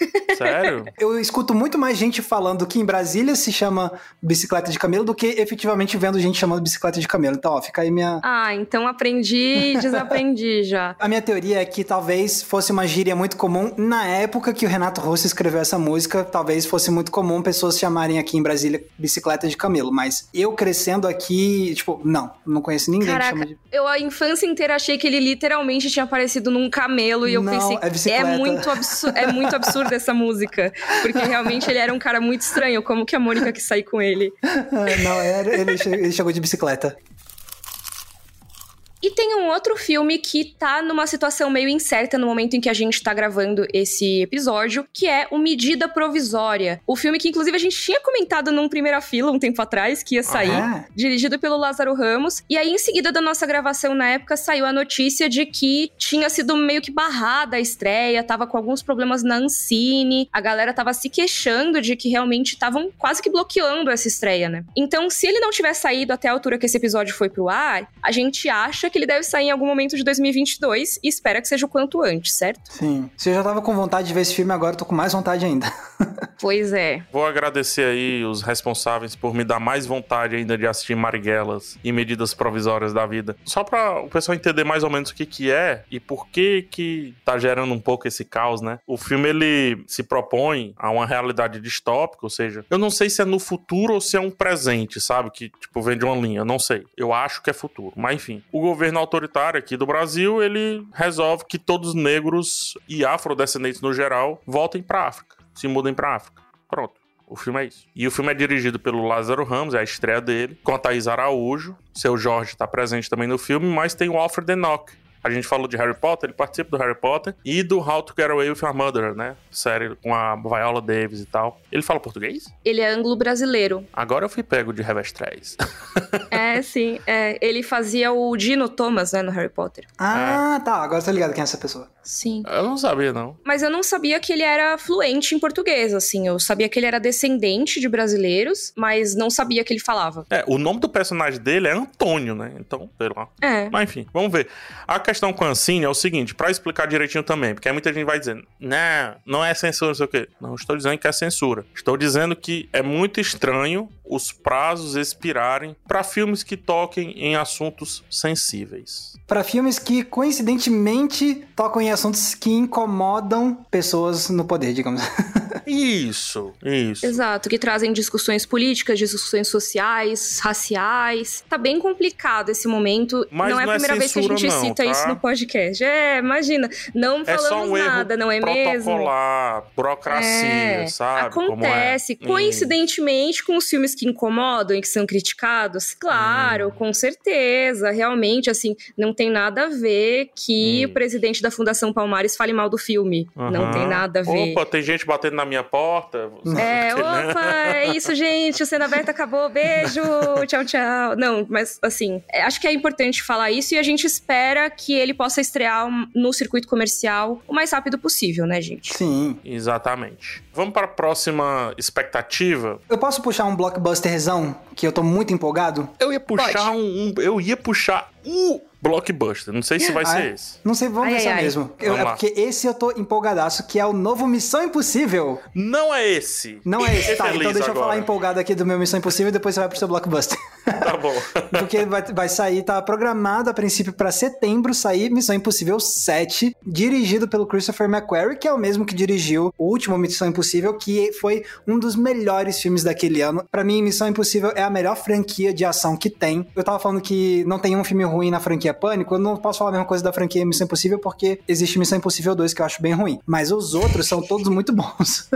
Sério?
Eu escuto muito mais gente falando que em Brasília se chama bicicleta de camelo do que efetivamente vendo gente chamando bicicleta de camelo. Então, ó, fica aí minha.
Ah, então aprendi e desaprendi já.
A minha teoria é que talvez fosse uma gíria muito comum na época que o Renato Russo escreveu essa música. Talvez fosse muito comum pessoas chamarem aqui em Brasília bicicleta de camelo. Mas eu crescendo aqui, tipo, não, não conheço ninguém
Caraca,
que chama de.
eu a infância inteira achei que ele literalmente tinha aparecido num camelo e eu
Não,
pensei,
é bicicleta.
muito absurdo, é muito absurdo essa música, porque realmente ele era um cara muito estranho, como que a Mônica quis sair com ele.
Não, era, ele, ele chegou de bicicleta.
E tem um outro filme que tá numa situação meio incerta no momento em que a gente tá gravando esse episódio, que é o Medida Provisória. O filme que, inclusive, a gente tinha comentado num primeira fila um tempo atrás, que ia sair,
Ah,
dirigido pelo Lázaro Ramos. E aí, em seguida da nossa gravação na época, saiu a notícia de que tinha sido meio que barrada a estreia, tava com alguns problemas na Ancine, a galera tava se queixando de que realmente estavam quase que bloqueando essa estreia, né? Então, se ele não tiver saído até a altura que esse episódio foi pro ar, a gente acha que ele deve sair em algum momento de 2022 e espera que seja o quanto antes, certo?
sim. Se eu já tava com vontade de ver esse filme, agora eu tô com mais vontade ainda.
Pois é.
Vou agradecer aí os responsáveis por me dar mais vontade ainda de assistir Marighellus e medidas provisórias da vida. Só pra o pessoal entender mais ou menos o que que é e por que que tá gerando um pouco esse caos, né? O filme ele se propõe a uma realidade distópica, ou seja, eu não sei se é no futuro ou se é um presente, sabe? Que tipo vem de uma linha, eu não sei. Eu acho que é futuro, mas enfim. O governo autoritário aqui do Brasil, ele resolve que todos os negros e afrodescendentes no geral voltem pra África, se mudem pra África. Pronto. O filme é isso. E o filme é dirigido pelo Lázaro Ramos, é a estreia dele, com a Thaís Araújo. Seu Jorge tá presente também no filme, mas tem o Alfred Enoch. A gente falou de Harry Potter, ele participa do Harry Potter e do How to Get Away with Your Murder, né? Série com a Viola Davis e tal. Ele fala português?
Ele é anglo-brasileiro.
Agora eu fui pego de 3.
É, sim. É, ele fazia o Dino Thomas, né, no Harry Potter.
Ah, tá. Agora tô ligado quem é essa pessoa.
Sim.
eu não sabia, não.
Mas eu não sabia que ele era fluente em português, assim. Eu sabia que ele era descendente de brasileiros, mas não sabia que ele falava.
É, o nome do personagem dele é Antônio, né? Então, sei lá.
É.
Mas enfim, vamos ver. A questão com a Ancine é o seguinte, pra explicar direitinho também, porque aí muita gente vai dizendo, não, não é censura, não sei o quê. Não estou dizendo que é censura. Estou dizendo que é muito estranho os prazos expirarem pra filmes que toquem em assuntos sensíveis.
Pra filmes que, coincidentemente, tocam em assuntos que incomodam pessoas no poder, digamos.
Isso, isso.
Exato, que trazem discussões políticas, discussões sociais, raciais. Tá bem complicado esse momento.
Mas
não é a
é
primeira vez que a gente
censura, não,
cita
tá?
isso no podcast. É, imagina. Não
É só
falamos
um erro
nada, não é mesmo?
protocolar, burocracia,
É,
sabe? como é.
Acontece,
Hum.
coincidentemente, com os filmes que incomodam e que são criticados. Claro,
Hum.
com certeza. Realmente, assim, não tem nada a ver que
Hum.
o presidente da Fundação Palmares fale mal do filme. Não
Aham.
tem nada a ver.
Opa, tem gente batendo na minha porta.
É, opa, é isso, gente. O Cena Aberta acabou. Beijo, tchau, tchau. Não, mas assim, é, acho que é importante falar isso e a gente espera que ele possa estrear no circuito comercial o mais rápido possível, né, gente?
Sim.
Exatamente. Vamos para a próxima expectativa.
Eu posso puxar um blockbusterzão que eu tô muito empolgado?
Eu ia puxar um, um- Eu ia puxar o blockbuster. Não sei se vai
Ah,
ser
é?
esse.
Não sei, vamos
Ai,
ver se é
ai,
mesmo. Eu-
Vamos
é
lá.
porque esse eu tô empolgadaço, que é o novo Missão Impossível.
Não é esse.
Não é esse, tá?
feliz
Então deixa eu
agora.
falar empolgado aqui do meu Missão Impossível e depois você vai pro seu blockbuster.
Tá bom.
Porque vai, vai sair, tá programado a princípio pra setembro sair Missão Impossível 7, dirigido pelo Christopher McQuarrie, que é o mesmo que dirigiu o último Missão Impossível, que foi um dos melhores filmes daquele ano. Pra mim, Missão Impossível é a melhor franquia de ação que tem. Eu tava falando que não tem um filme ruim na franquia Pânico, eu não posso falar a mesma coisa da franquia Missão Impossível, porque existe Missão Impossível 2 que eu acho bem ruim. Mas os outros são todos muito bons.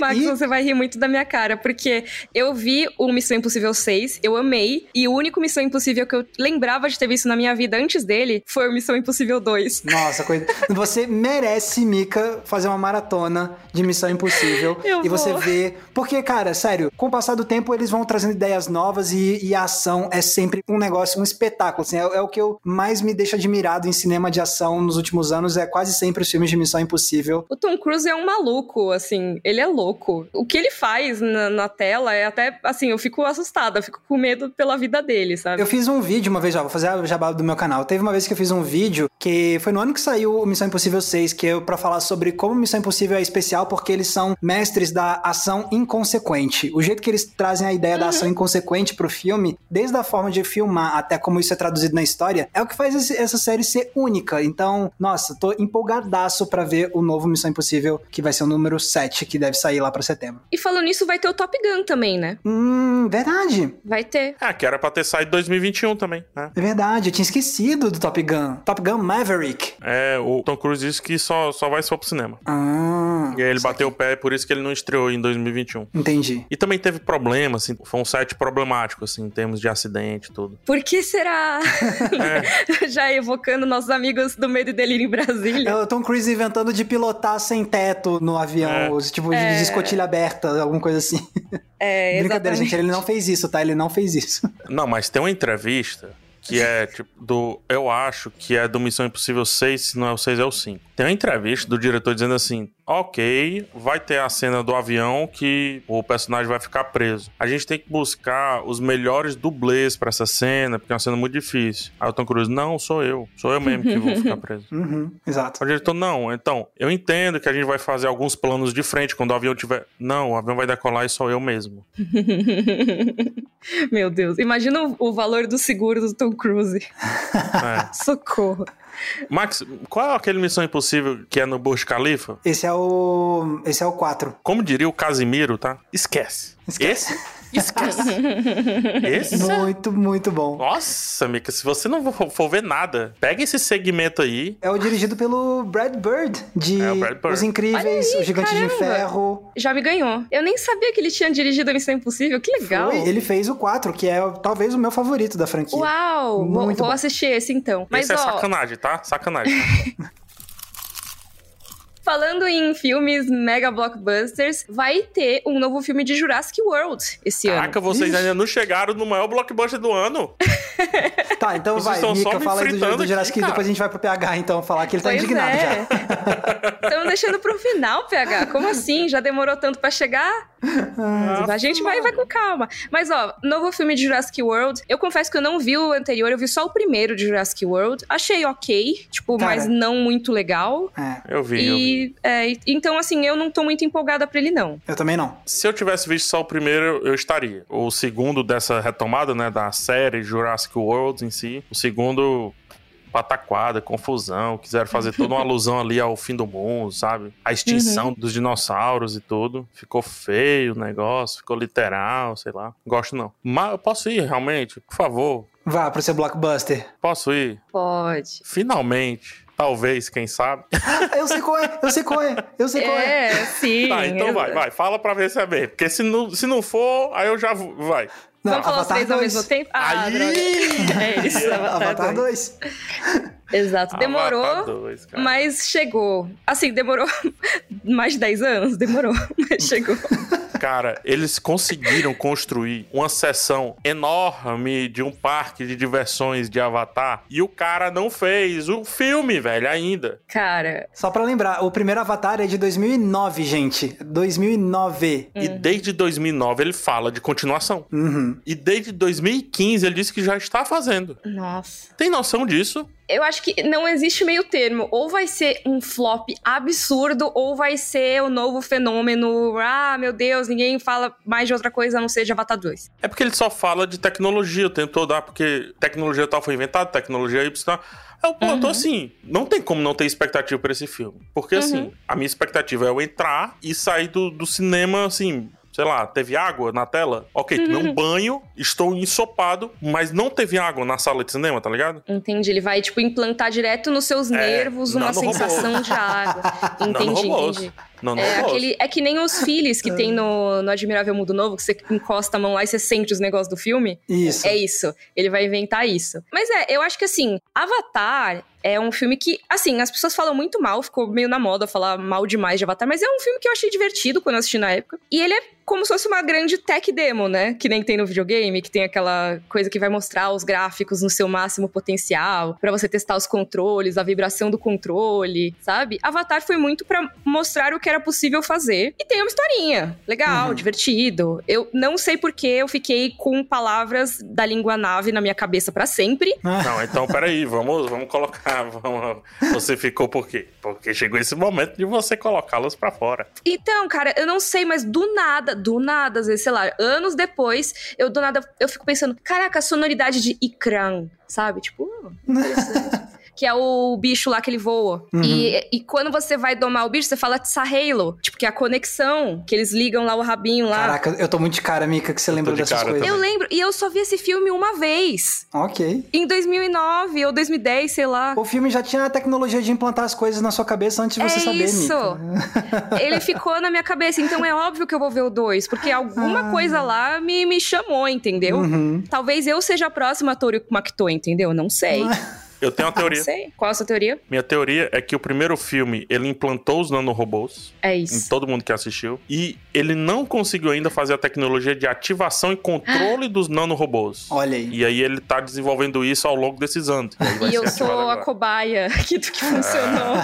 Max,
E-
você vai rir muito da minha cara, porque eu vi o Missão Impossível 6, eu amei, e o único Missão Impossível que eu lembrava de ter visto na minha vida antes dele foi o Missão Impossível 2.
Nossa, coisa. Você merece, Mika, fazer uma maratona de Missão Impossível.
Eu
e você
vou.
vê. Porque, cara, sério, com o passar do tempo eles vão trazendo ideias novas e, e a ação é sempre um negócio, um espetáculo. Assim, é, é o que eu mais me deixa admirado em cinema de ação nos últimos anos. É quase sempre os filmes de Missão Impossível.
O Tom Cruise é um maluco, assim, ele é louco. O que ele faz na, na tela é até, assim, eu fico assustada, eu fico com medo pela vida dele, sabe?
Eu fiz um vídeo uma vez, ó, vou fazer a jabá do meu canal. Teve uma vez que eu fiz um vídeo que foi no ano que saiu o Missão Impossível 6, que é para falar sobre como Missão Impossível é especial porque eles são mestres da ação inconsequente. O jeito que eles trazem a ideia uhum. da ação inconsequente pro filme, desde a forma de filmar até como isso é traduzido na história, é o que faz esse, essa série ser única. Então, nossa, tô empolgadaço para ver o novo Missão Impossível, que vai ser o número 7, que deve sair lá para setembro.
E falando nisso, vai ter o Top Gun também, né?
Hum, verdade.
Vai ter.
Ah, que era pra ter saído em 2021 também, né?
É verdade, eu tinha esquecido do Top Gun. Top Gun Maverick.
É, o Tom Cruise disse que só, só vai só pro cinema.
Ah.
E aí ele bateu o pé, por isso que ele não estreou em 2021.
Entendi.
E também teve problema, assim, foi um set problemático, assim, em termos de acidente e tudo.
Por que será? É. Já evocando nossos amigos do Medo e Delírio em Brasília.
É o Tom Cruise inventando de pilotar sem teto no avião, é. tipo, é. de escotilha aberta, alguma coisa assim.
É,
Brincadeira, gente, ele não fez isso, tá? Ele não fez isso.
Não, mas tem uma entrevista que é tipo do. Eu acho que é do Missão Impossível 6, se não é o 6, é o 5. Tem uma entrevista do diretor dizendo assim: ok, vai ter a cena do avião que o personagem vai ficar preso. A gente tem que buscar os melhores dublês para essa cena, porque é uma cena muito difícil. Aí o Tom Cruise, não, sou eu. Sou eu mesmo que vou ficar preso.
Uhum, exato.
O diretor, não, então, eu entendo que a gente vai fazer alguns planos de frente quando o avião tiver. Não, o avião vai decolar e sou eu mesmo.
Meu Deus, imagina o valor do seguro do Tom Cruise. É. Socorro.
Max, qual é aquele Missão Impossível que é no Burj Khalifa?
Esse é o. Esse é o 4.
Como diria o Casimiro, tá? Esquece.
Esquece.
Esse? Esquece.
Esse? Muito, muito bom.
Nossa, Mika, se você não for ver nada, pega esse segmento aí.
É o dirigido pelo Brad Bird, de é Brad Bird. Os Incríveis, aí, O Gigante caramba. de Ferro.
Já me ganhou. Eu nem sabia que ele tinha dirigido a Missão Impossível, que legal.
Foi. Ele fez o 4, que é talvez o meu favorito da franquia.
Uau! Muito vou, vou assistir esse então. Mas,
esse é
ó...
é sacanagem, tá? Sacanagem.
Falando em filmes mega blockbusters, vai ter um novo filme de Jurassic World esse
Caraca,
ano.
Caraca, vocês ainda não chegaram no maior blockbuster do ano.
tá, então vocês vai, Mika, fala aí do, do Jurassic, aqui, depois a gente vai pro PH então falar que ele tá pois indignado é.
já. Estamos deixando pro final, PH. Como assim? Já demorou tanto para chegar? Ah, a gente vai, vai com calma. Mas ó, novo filme de Jurassic World. Eu confesso que eu não vi o anterior, eu vi só o primeiro de Jurassic World. Achei ok, tipo, Cara, mas não muito legal.
É.
Eu vi. E, eu vi.
É, então, assim, eu não tô muito empolgada pra ele, não.
Eu também não.
Se eu tivesse visto só o primeiro, eu estaria. O segundo dessa retomada, né, da série Jurassic World em si. O segundo, pataquada, confusão, quiseram fazer toda uma alusão ali ao fim do mundo, sabe? A extinção uhum. dos dinossauros e tudo. Ficou feio o negócio, ficou literal, sei lá. Gosto não. Mas eu posso ir, realmente, por favor.
Vá pro seu blockbuster.
Posso ir?
Pode.
Finalmente. Talvez, quem sabe.
eu sei qual é, eu sei qual é, eu sei qual é.
É, sim.
Tá, então vai, vai, fala pra ver se é bem. Porque se não, se não for, aí eu já vou. Vai.
Não, Vamos falar os três ao mesmo tempo?
Ah, Aí!
droga. É isso,
Avatar, 2.
Exato, demorou, 2, mas chegou. Assim, demorou mais de 10 anos? Demorou, mas chegou.
Cara, eles conseguiram construir uma seção enorme de um parque de diversões de Avatar e o cara não fez o filme, velho, ainda.
Cara.
Só pra lembrar, o primeiro Avatar é de 2009, gente. 2009.
E desde 2009 ele fala de continuação.
Uhum.
E desde 2015 ele disse que já está fazendo.
Nossa.
Tem noção disso?
Eu acho que não existe meio termo. Ou vai ser um flop absurdo, ou vai ser o novo fenômeno. Ah, meu Deus, ninguém fala mais de outra coisa a não ser de Avatar 2.
É porque ele só fala de tecnologia o tempo todo, ah, porque tecnologia tal foi inventada, tecnologia Y. Eu, pô, uhum. tô assim, não tem como não ter expectativa para esse filme. Porque, assim, uhum. a minha expectativa é eu entrar e sair do, do cinema, assim, sei lá, teve água na tela? Ok, tomei um banho, estou ensopado, mas não teve água na sala de cinema, tá ligado?
Entendi. Ele vai, tipo, implantar direto nos seus é, nervos uma sensação robô. de água. Entendi, entendi.
Não, não
é, aquele, é que nem os filhos que tem no, no Admirável Mundo Novo, que você encosta a mão lá e você sente os negócios do filme.
Isso.
É isso. Ele vai inventar isso. Mas é, eu acho que assim, Avatar é um filme que, assim, as pessoas falam muito mal, ficou meio na moda falar mal demais de Avatar, mas é um filme que eu achei divertido quando eu assisti na época. E ele é como se fosse uma grande tech demo, né? Que nem tem no videogame, que tem aquela coisa que vai mostrar os gráficos no seu máximo potencial, para você testar os controles, a vibração do controle, sabe? Avatar foi muito para mostrar o que que era possível fazer. E tem uma historinha. Legal, uhum. divertido. Eu não sei porque eu fiquei com palavras da língua nave na minha cabeça para sempre.
Não, então peraí, vamos, vamos colocar. Vamos... Você ficou por quê? Porque chegou esse momento de você colocá-las para fora.
Então, cara, eu não sei, mas do nada, do nada, às vezes, sei lá, anos depois, eu do nada, eu fico pensando, caraca, a sonoridade de Ikran, sabe? Tipo, interessante que é o bicho lá que ele voa. Uhum. E, e quando você vai domar o bicho, você fala Tsahalo, tipo, que é a conexão, que eles ligam lá o rabinho lá.
Caraca, eu tô muito de cara, Mika, que você lembra de dessas coisas.
Eu lembro, e eu só vi esse filme uma vez.
Ok.
Em 2009 ou 2010, sei lá.
O filme já tinha a tecnologia de implantar as coisas na sua cabeça antes de você é saber, isso.
Mika. Ele ficou na minha cabeça, então é óbvio que eu vou ver o 2, porque alguma ah. coisa lá me, me chamou, entendeu? Uhum. Talvez eu seja a próxima Tori Makto, entendeu? Não sei.
Eu tenho uma teoria.
Sei. Qual é a sua teoria?
Minha teoria é que o primeiro filme, ele implantou os nanorobôs.
É isso.
Em todo mundo que assistiu. E ele não conseguiu ainda fazer a tecnologia de ativação e controle dos nanorobôs.
Olha aí.
E aí ele tá desenvolvendo isso ao longo desses anos.
E, e eu sou agora. a cobaia aqui do que funcionou.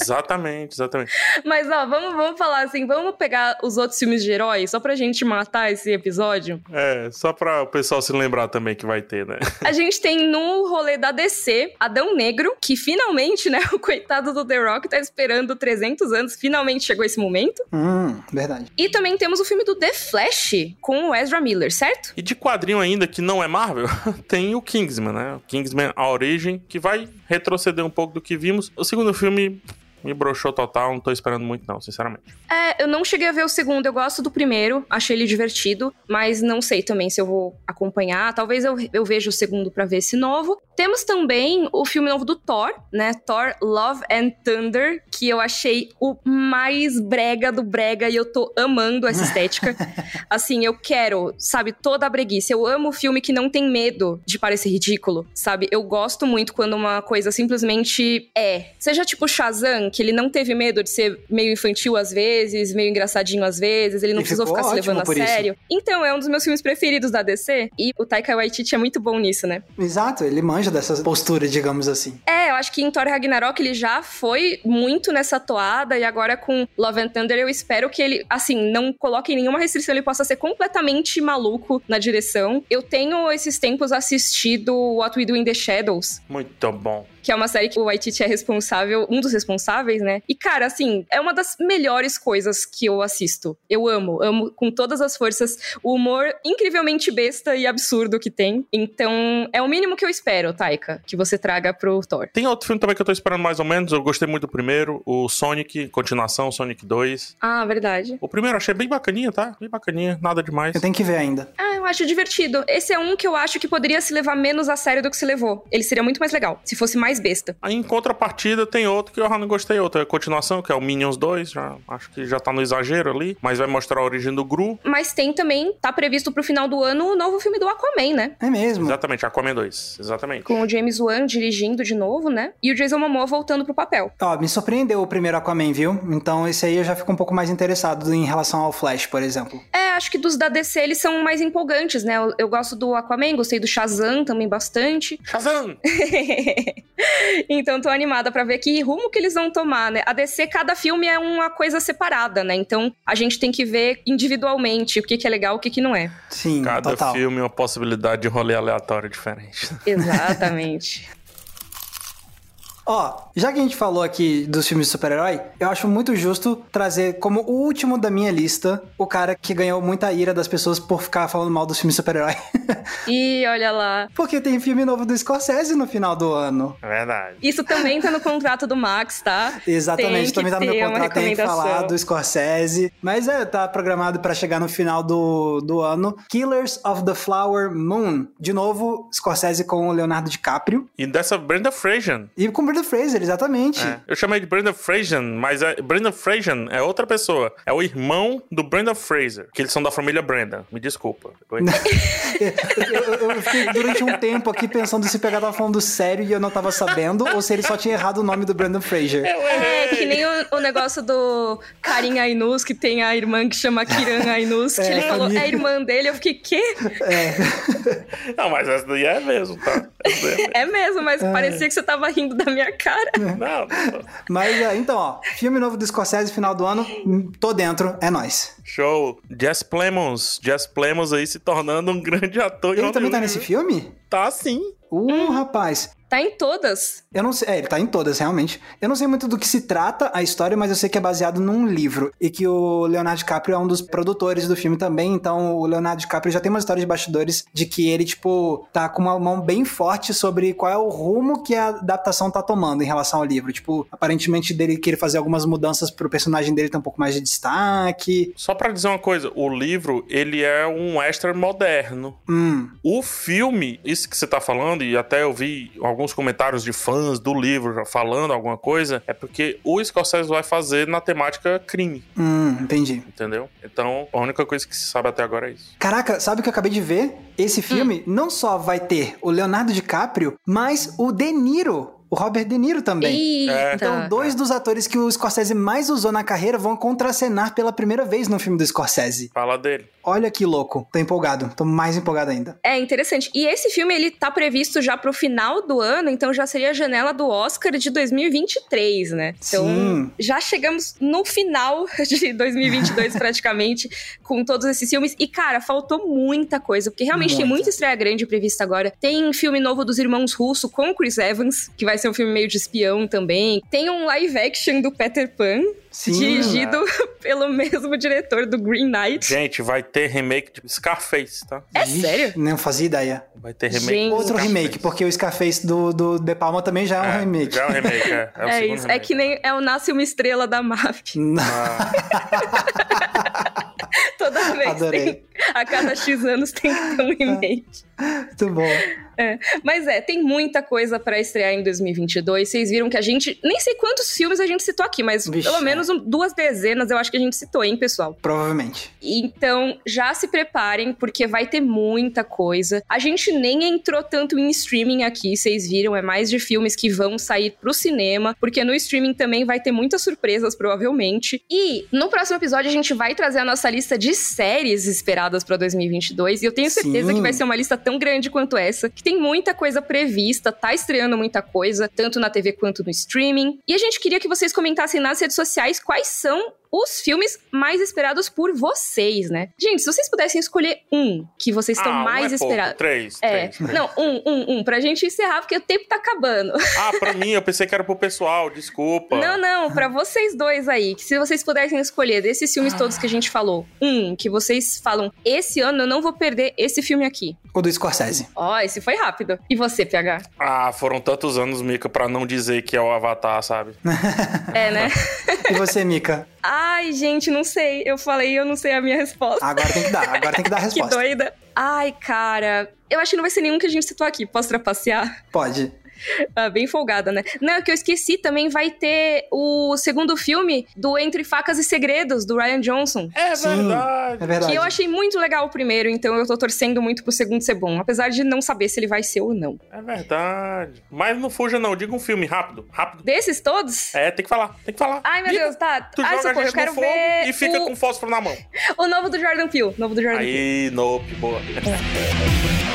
Exatamente, exatamente.
Mas, ó, vamos, vamos falar assim, vamos pegar os outros filmes de heróis, só pra gente matar esse episódio?
É, só pra o pessoal se lembrar também que vai ter, né?
A gente tem no rolê da DC, Adão Negro, que finalmente, né, o coitado do The Rock tá esperando 300 anos, finalmente chegou esse momento.
Hum, verdade.
E também temos o filme do The Flash, com o Ezra Miller, certo?
E de quadrinho ainda, que não é Marvel, tem o Kingsman, né? O Kingsman A Origem, que vai retroceder um pouco do que vimos. O segundo filme me broxou total, não tô esperando muito não, sinceramente.
É, eu não cheguei a ver o segundo, eu gosto do primeiro, achei ele divertido, mas não sei também se eu vou acompanhar, talvez eu, eu veja o segundo para ver esse novo. Temos também o filme novo do Thor, né, Thor Love and Thunder, que eu achei o mais brega do brega e eu tô amando essa estética. assim, eu quero, sabe, toda a breguice, eu amo filme que não tem medo de parecer ridículo, sabe? Eu gosto muito quando uma coisa simplesmente é. Seja tipo Shazam, que ele não teve medo de ser meio infantil às vezes, meio engraçadinho às vezes, ele não precisou ficar se levando a sério. Isso. Então, é um dos meus filmes preferidos da DC e o Taika Waititi é muito bom nisso, né?
Exato, ele manja dessa postura, digamos assim.
É, eu acho que em Thor Ragnarok ele já foi muito nessa toada e agora com Love and Thunder eu espero que ele, assim, não coloque nenhuma restrição, ele possa ser completamente maluco na direção. Eu tenho esses tempos assistido What We Do in the Shadows.
Muito bom
que é uma série que o Waititi é responsável, um dos responsáveis, né? E, cara, assim, é uma das melhores coisas que eu assisto. Eu amo, amo com todas as forças o humor incrivelmente besta e absurdo que tem. Então, é o mínimo que eu espero, Taika, que você traga pro Thor.
Tem outro filme também que eu tô esperando mais ou menos, eu gostei muito do primeiro, o Sonic, continuação, Sonic 2.
Ah, verdade.
O primeiro eu achei bem bacaninha, tá? Bem bacaninha, nada demais.
Eu tenho que ver ainda.
Ah, eu acho divertido. Esse é um que eu acho que poderia se levar menos a sério do que se levou. Ele seria muito mais legal, se fosse mais mais besta.
Aí em contrapartida tem outro que eu já não gostei, outra continuação, que é o Minions 2, já, acho que já tá no exagero ali, mas vai mostrar a origem do Gru.
Mas tem também, tá previsto pro final do ano o novo filme do Aquaman, né?
É mesmo?
Exatamente, Aquaman 2, exatamente.
Com o James Wan dirigindo de novo, né? E o Jason Momoa voltando pro papel.
Ó, me surpreendeu o primeiro Aquaman, viu? Então esse aí eu já fico um pouco mais interessado em relação ao Flash, por exemplo.
É, acho que dos da DC eles são mais empolgantes, né? Eu, eu gosto do Aquaman, gostei do Shazam também bastante.
Shazam!
então tô animada para ver que rumo que eles vão tomar, né? A DC, cada filme é uma coisa separada, né? Então a gente tem que ver individualmente o que, que é legal e o que, que não é.
Sim,
Cada
total.
filme é uma possibilidade de rolê aleatório diferente.
Exatamente.
Ó, já que a gente falou aqui dos filmes de super-herói, eu acho muito justo trazer como o último da minha lista o cara que ganhou muita ira das pessoas por ficar falando mal dos filmes de super-herói.
Ih, olha lá.
Porque tem filme novo do Scorsese no final do ano.
É verdade.
Isso também tá no contrato do Max, tá?
Exatamente, também tá no meu contrato, tem que falar do Scorsese. Mas é, tá programado para chegar no final do, do ano. Killers of the Flower Moon. De novo, Scorsese com o Leonardo DiCaprio.
E dessa Brenda Fraser.
E com Brenda Fraser, exatamente.
É. Eu chamei de Brenda Fraser, mas é, Brenda Fraser é outra pessoa. É o irmão do Brenda Fraser, que eles são da família Brenda. Me desculpa.
eu, eu, fiquei durante um tempo aqui pensando se pegar tava falando sério e eu não tava sabendo, ou se ele só tinha errado o nome do Brandon Fraser.
É, que nem o, o negócio do Karim Ainus, que tem a irmã que chama Kiran Ainus, que é, ele falou, é irmã dele, eu fiquei, quê?
É. Não, mas essa daí é mesmo, tá?
É mesmo, mas é. parecia que você tava rindo da minha cara.
Não.
Mas é, então, ó, filme novo do Scorsese final do ano, tô dentro, é nós.
Show. Jess Plemons. Jess Plemons aí se tornando um grande ator.
Ele também tá nesse filme?
Tá sim.
Uh, rapaz.
Tá em todas.
Eu não sei, é, ele tá em todas, realmente. Eu não sei muito do que se trata a história, mas eu sei que é baseado num livro. E que o Leonardo DiCaprio é um dos produtores do filme também. Então, o Leonardo DiCaprio já tem uma história de bastidores de que ele, tipo, tá com uma mão bem forte sobre qual é o rumo que a adaptação tá tomando em relação ao livro. Tipo, aparentemente dele querer fazer algumas mudanças pro personagem dele ter um pouco mais de destaque.
Só para dizer uma coisa, o livro, ele é um extra moderno.
Hum.
O filme, isso que você tá falando, e até eu vi alguns comentários de fãs do livro falando alguma coisa, é porque o Scorsese vai fazer na temática crime.
Hum, entendi.
Entendeu? Então, a única coisa que se sabe até agora é isso.
Caraca, sabe o que eu acabei de ver? Esse filme hum. não só vai ter o Leonardo DiCaprio, mas o De Niro o Robert De Niro também.
Eita.
Então, dois dos atores que o Scorsese mais usou na carreira vão contracenar pela primeira vez no filme do Scorsese.
Fala dele.
Olha que louco. Tô empolgado. Tô mais empolgado ainda.
É interessante. E esse filme, ele tá previsto já pro final do ano, então já seria a janela do Oscar de 2023, né? Então,
Sim.
já chegamos no final de 2022 praticamente com todos esses filmes. E, cara, faltou muita coisa, porque realmente muita. tem muita estreia grande prevista agora. Tem filme novo dos Irmãos Russo com Chris Evans, que vai ser um filme meio de espião também. Tem um live action do Peter Pan, Sim, dirigido né? pelo mesmo diretor do Green Knight.
Gente, vai ter remake de Scarface, tá?
É Ixi, sério?
Não fazia ideia.
Vai ter remake.
Gente. Outro remake, porque o Scarface do, do De Palma também já é, um remake.
Já é um remake, é. É,
é isso. Remake. É que nem é o Nasce uma Estrela da MAF.
Ah.
Toda vez
Adorei.
tem, a cada X anos tem que ter um remake.
Muito bom.
É, mas é, tem muita coisa para estrear em 2022. Vocês viram que a gente. Nem sei quantos filmes a gente citou aqui, mas Vixe, pelo menos um, duas dezenas eu acho que a gente citou, hein, pessoal?
Provavelmente.
Então, já se preparem, porque vai ter muita coisa. A gente nem entrou tanto em streaming aqui, vocês viram, é mais de filmes que vão sair pro cinema, porque no streaming também vai ter muitas surpresas, provavelmente. E no próximo episódio a gente vai trazer a nossa lista de séries esperadas para 2022, e eu tenho certeza Sim. que vai ser uma lista tão grande quanto essa, que tem muita coisa prevista, tá estreando muita coisa, tanto na TV quanto no streaming. E a gente queria que vocês comentassem nas redes sociais quais são os filmes mais esperados por vocês, né? Gente, se vocês pudessem escolher um que vocês estão
ah,
mais
um é
esperados.
Três,
é,
três.
Não, um, um, um. Pra gente encerrar, porque o tempo tá acabando.
Ah, pra mim, eu pensei que era pro pessoal, desculpa.
Não, não, pra vocês dois aí. Que se vocês pudessem escolher desses filmes ah. todos que a gente falou, um que vocês falam, esse ano eu não vou perder esse filme aqui.
O do Scorsese.
Ó, oh, esse foi rápido. E você, PH?
Ah, foram tantos anos, Mika, pra não dizer que é o Avatar, sabe?
é, né?
e você, Mika?
Ai, gente, não sei. Eu falei, eu não sei a minha resposta.
Agora tem que dar, agora tem que dar a resposta.
que doida. Ai, cara. Eu acho que não vai ser nenhum que a gente citou aqui. Posso trapacear?
Pode.
Ah, bem folgada, né? Não, que eu esqueci, também vai ter o segundo filme do Entre Facas e Segredos, do Ryan Johnson.
É verdade.
é verdade.
Que eu achei muito legal o primeiro, então eu tô torcendo muito pro segundo ser bom, apesar de não saber se ele vai ser ou não.
É verdade. Mas não fuja não, diga um filme rápido, rápido.
Desses todos?
É, tem que falar, tem que falar.
Ai, meu
Diga.
Deus, tá.
Tu
Ai,
joga
socorro,
a
eu
gente
quero
no fogo
ver
e fica
o...
com fósforo na mão.
o novo do Jordan Peele, novo do Jordan Peele.
Aí, nope, boa.
E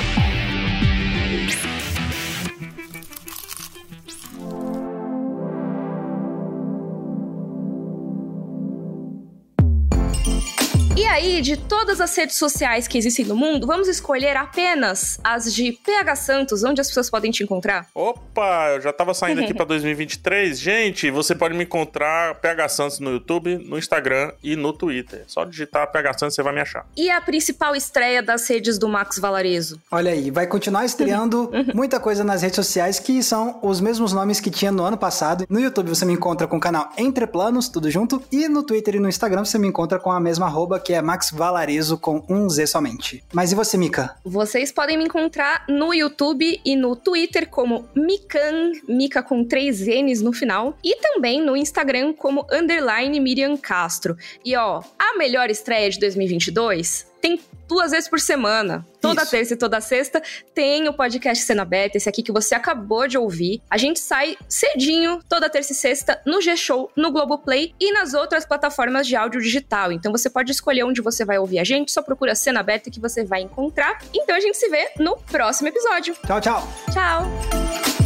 aí, de todas as redes sociais que existem no mundo, vamos escolher apenas as de PH Santos, onde as pessoas podem te encontrar?
Opa, eu já tava saindo aqui pra 2023. Gente, você pode me encontrar PH Santos no YouTube, no Instagram e no Twitter. Só digitar PH Santos você vai me achar.
E a principal estreia das redes do Max Valarezo?
Olha aí, vai continuar estreando muita coisa nas redes sociais que são os mesmos nomes que tinha no ano passado. No YouTube você me encontra com o canal Entre Planos, tudo junto, e no Twitter e no Instagram você me encontra com a mesma arroba que é Max Valarezo com um Z somente. Mas e você, Mika?
Vocês podem me encontrar no YouTube e no Twitter como Mikan, Mika com três N's no final, e também no Instagram como underline Miriam Castro. E ó, a melhor estreia de 2022 tem duas vezes por semana. Toda Isso. terça e toda sexta tem o podcast Cena Aberta, esse aqui que você acabou de ouvir. A gente sai cedinho, toda terça e sexta, no G-Show, no Globoplay e nas outras plataformas de áudio digital. Então você pode escolher onde você vai ouvir a gente, só procura Cena Aberta que você vai encontrar. Então a gente se vê no próximo episódio.
Tchau, tchau.
Tchau.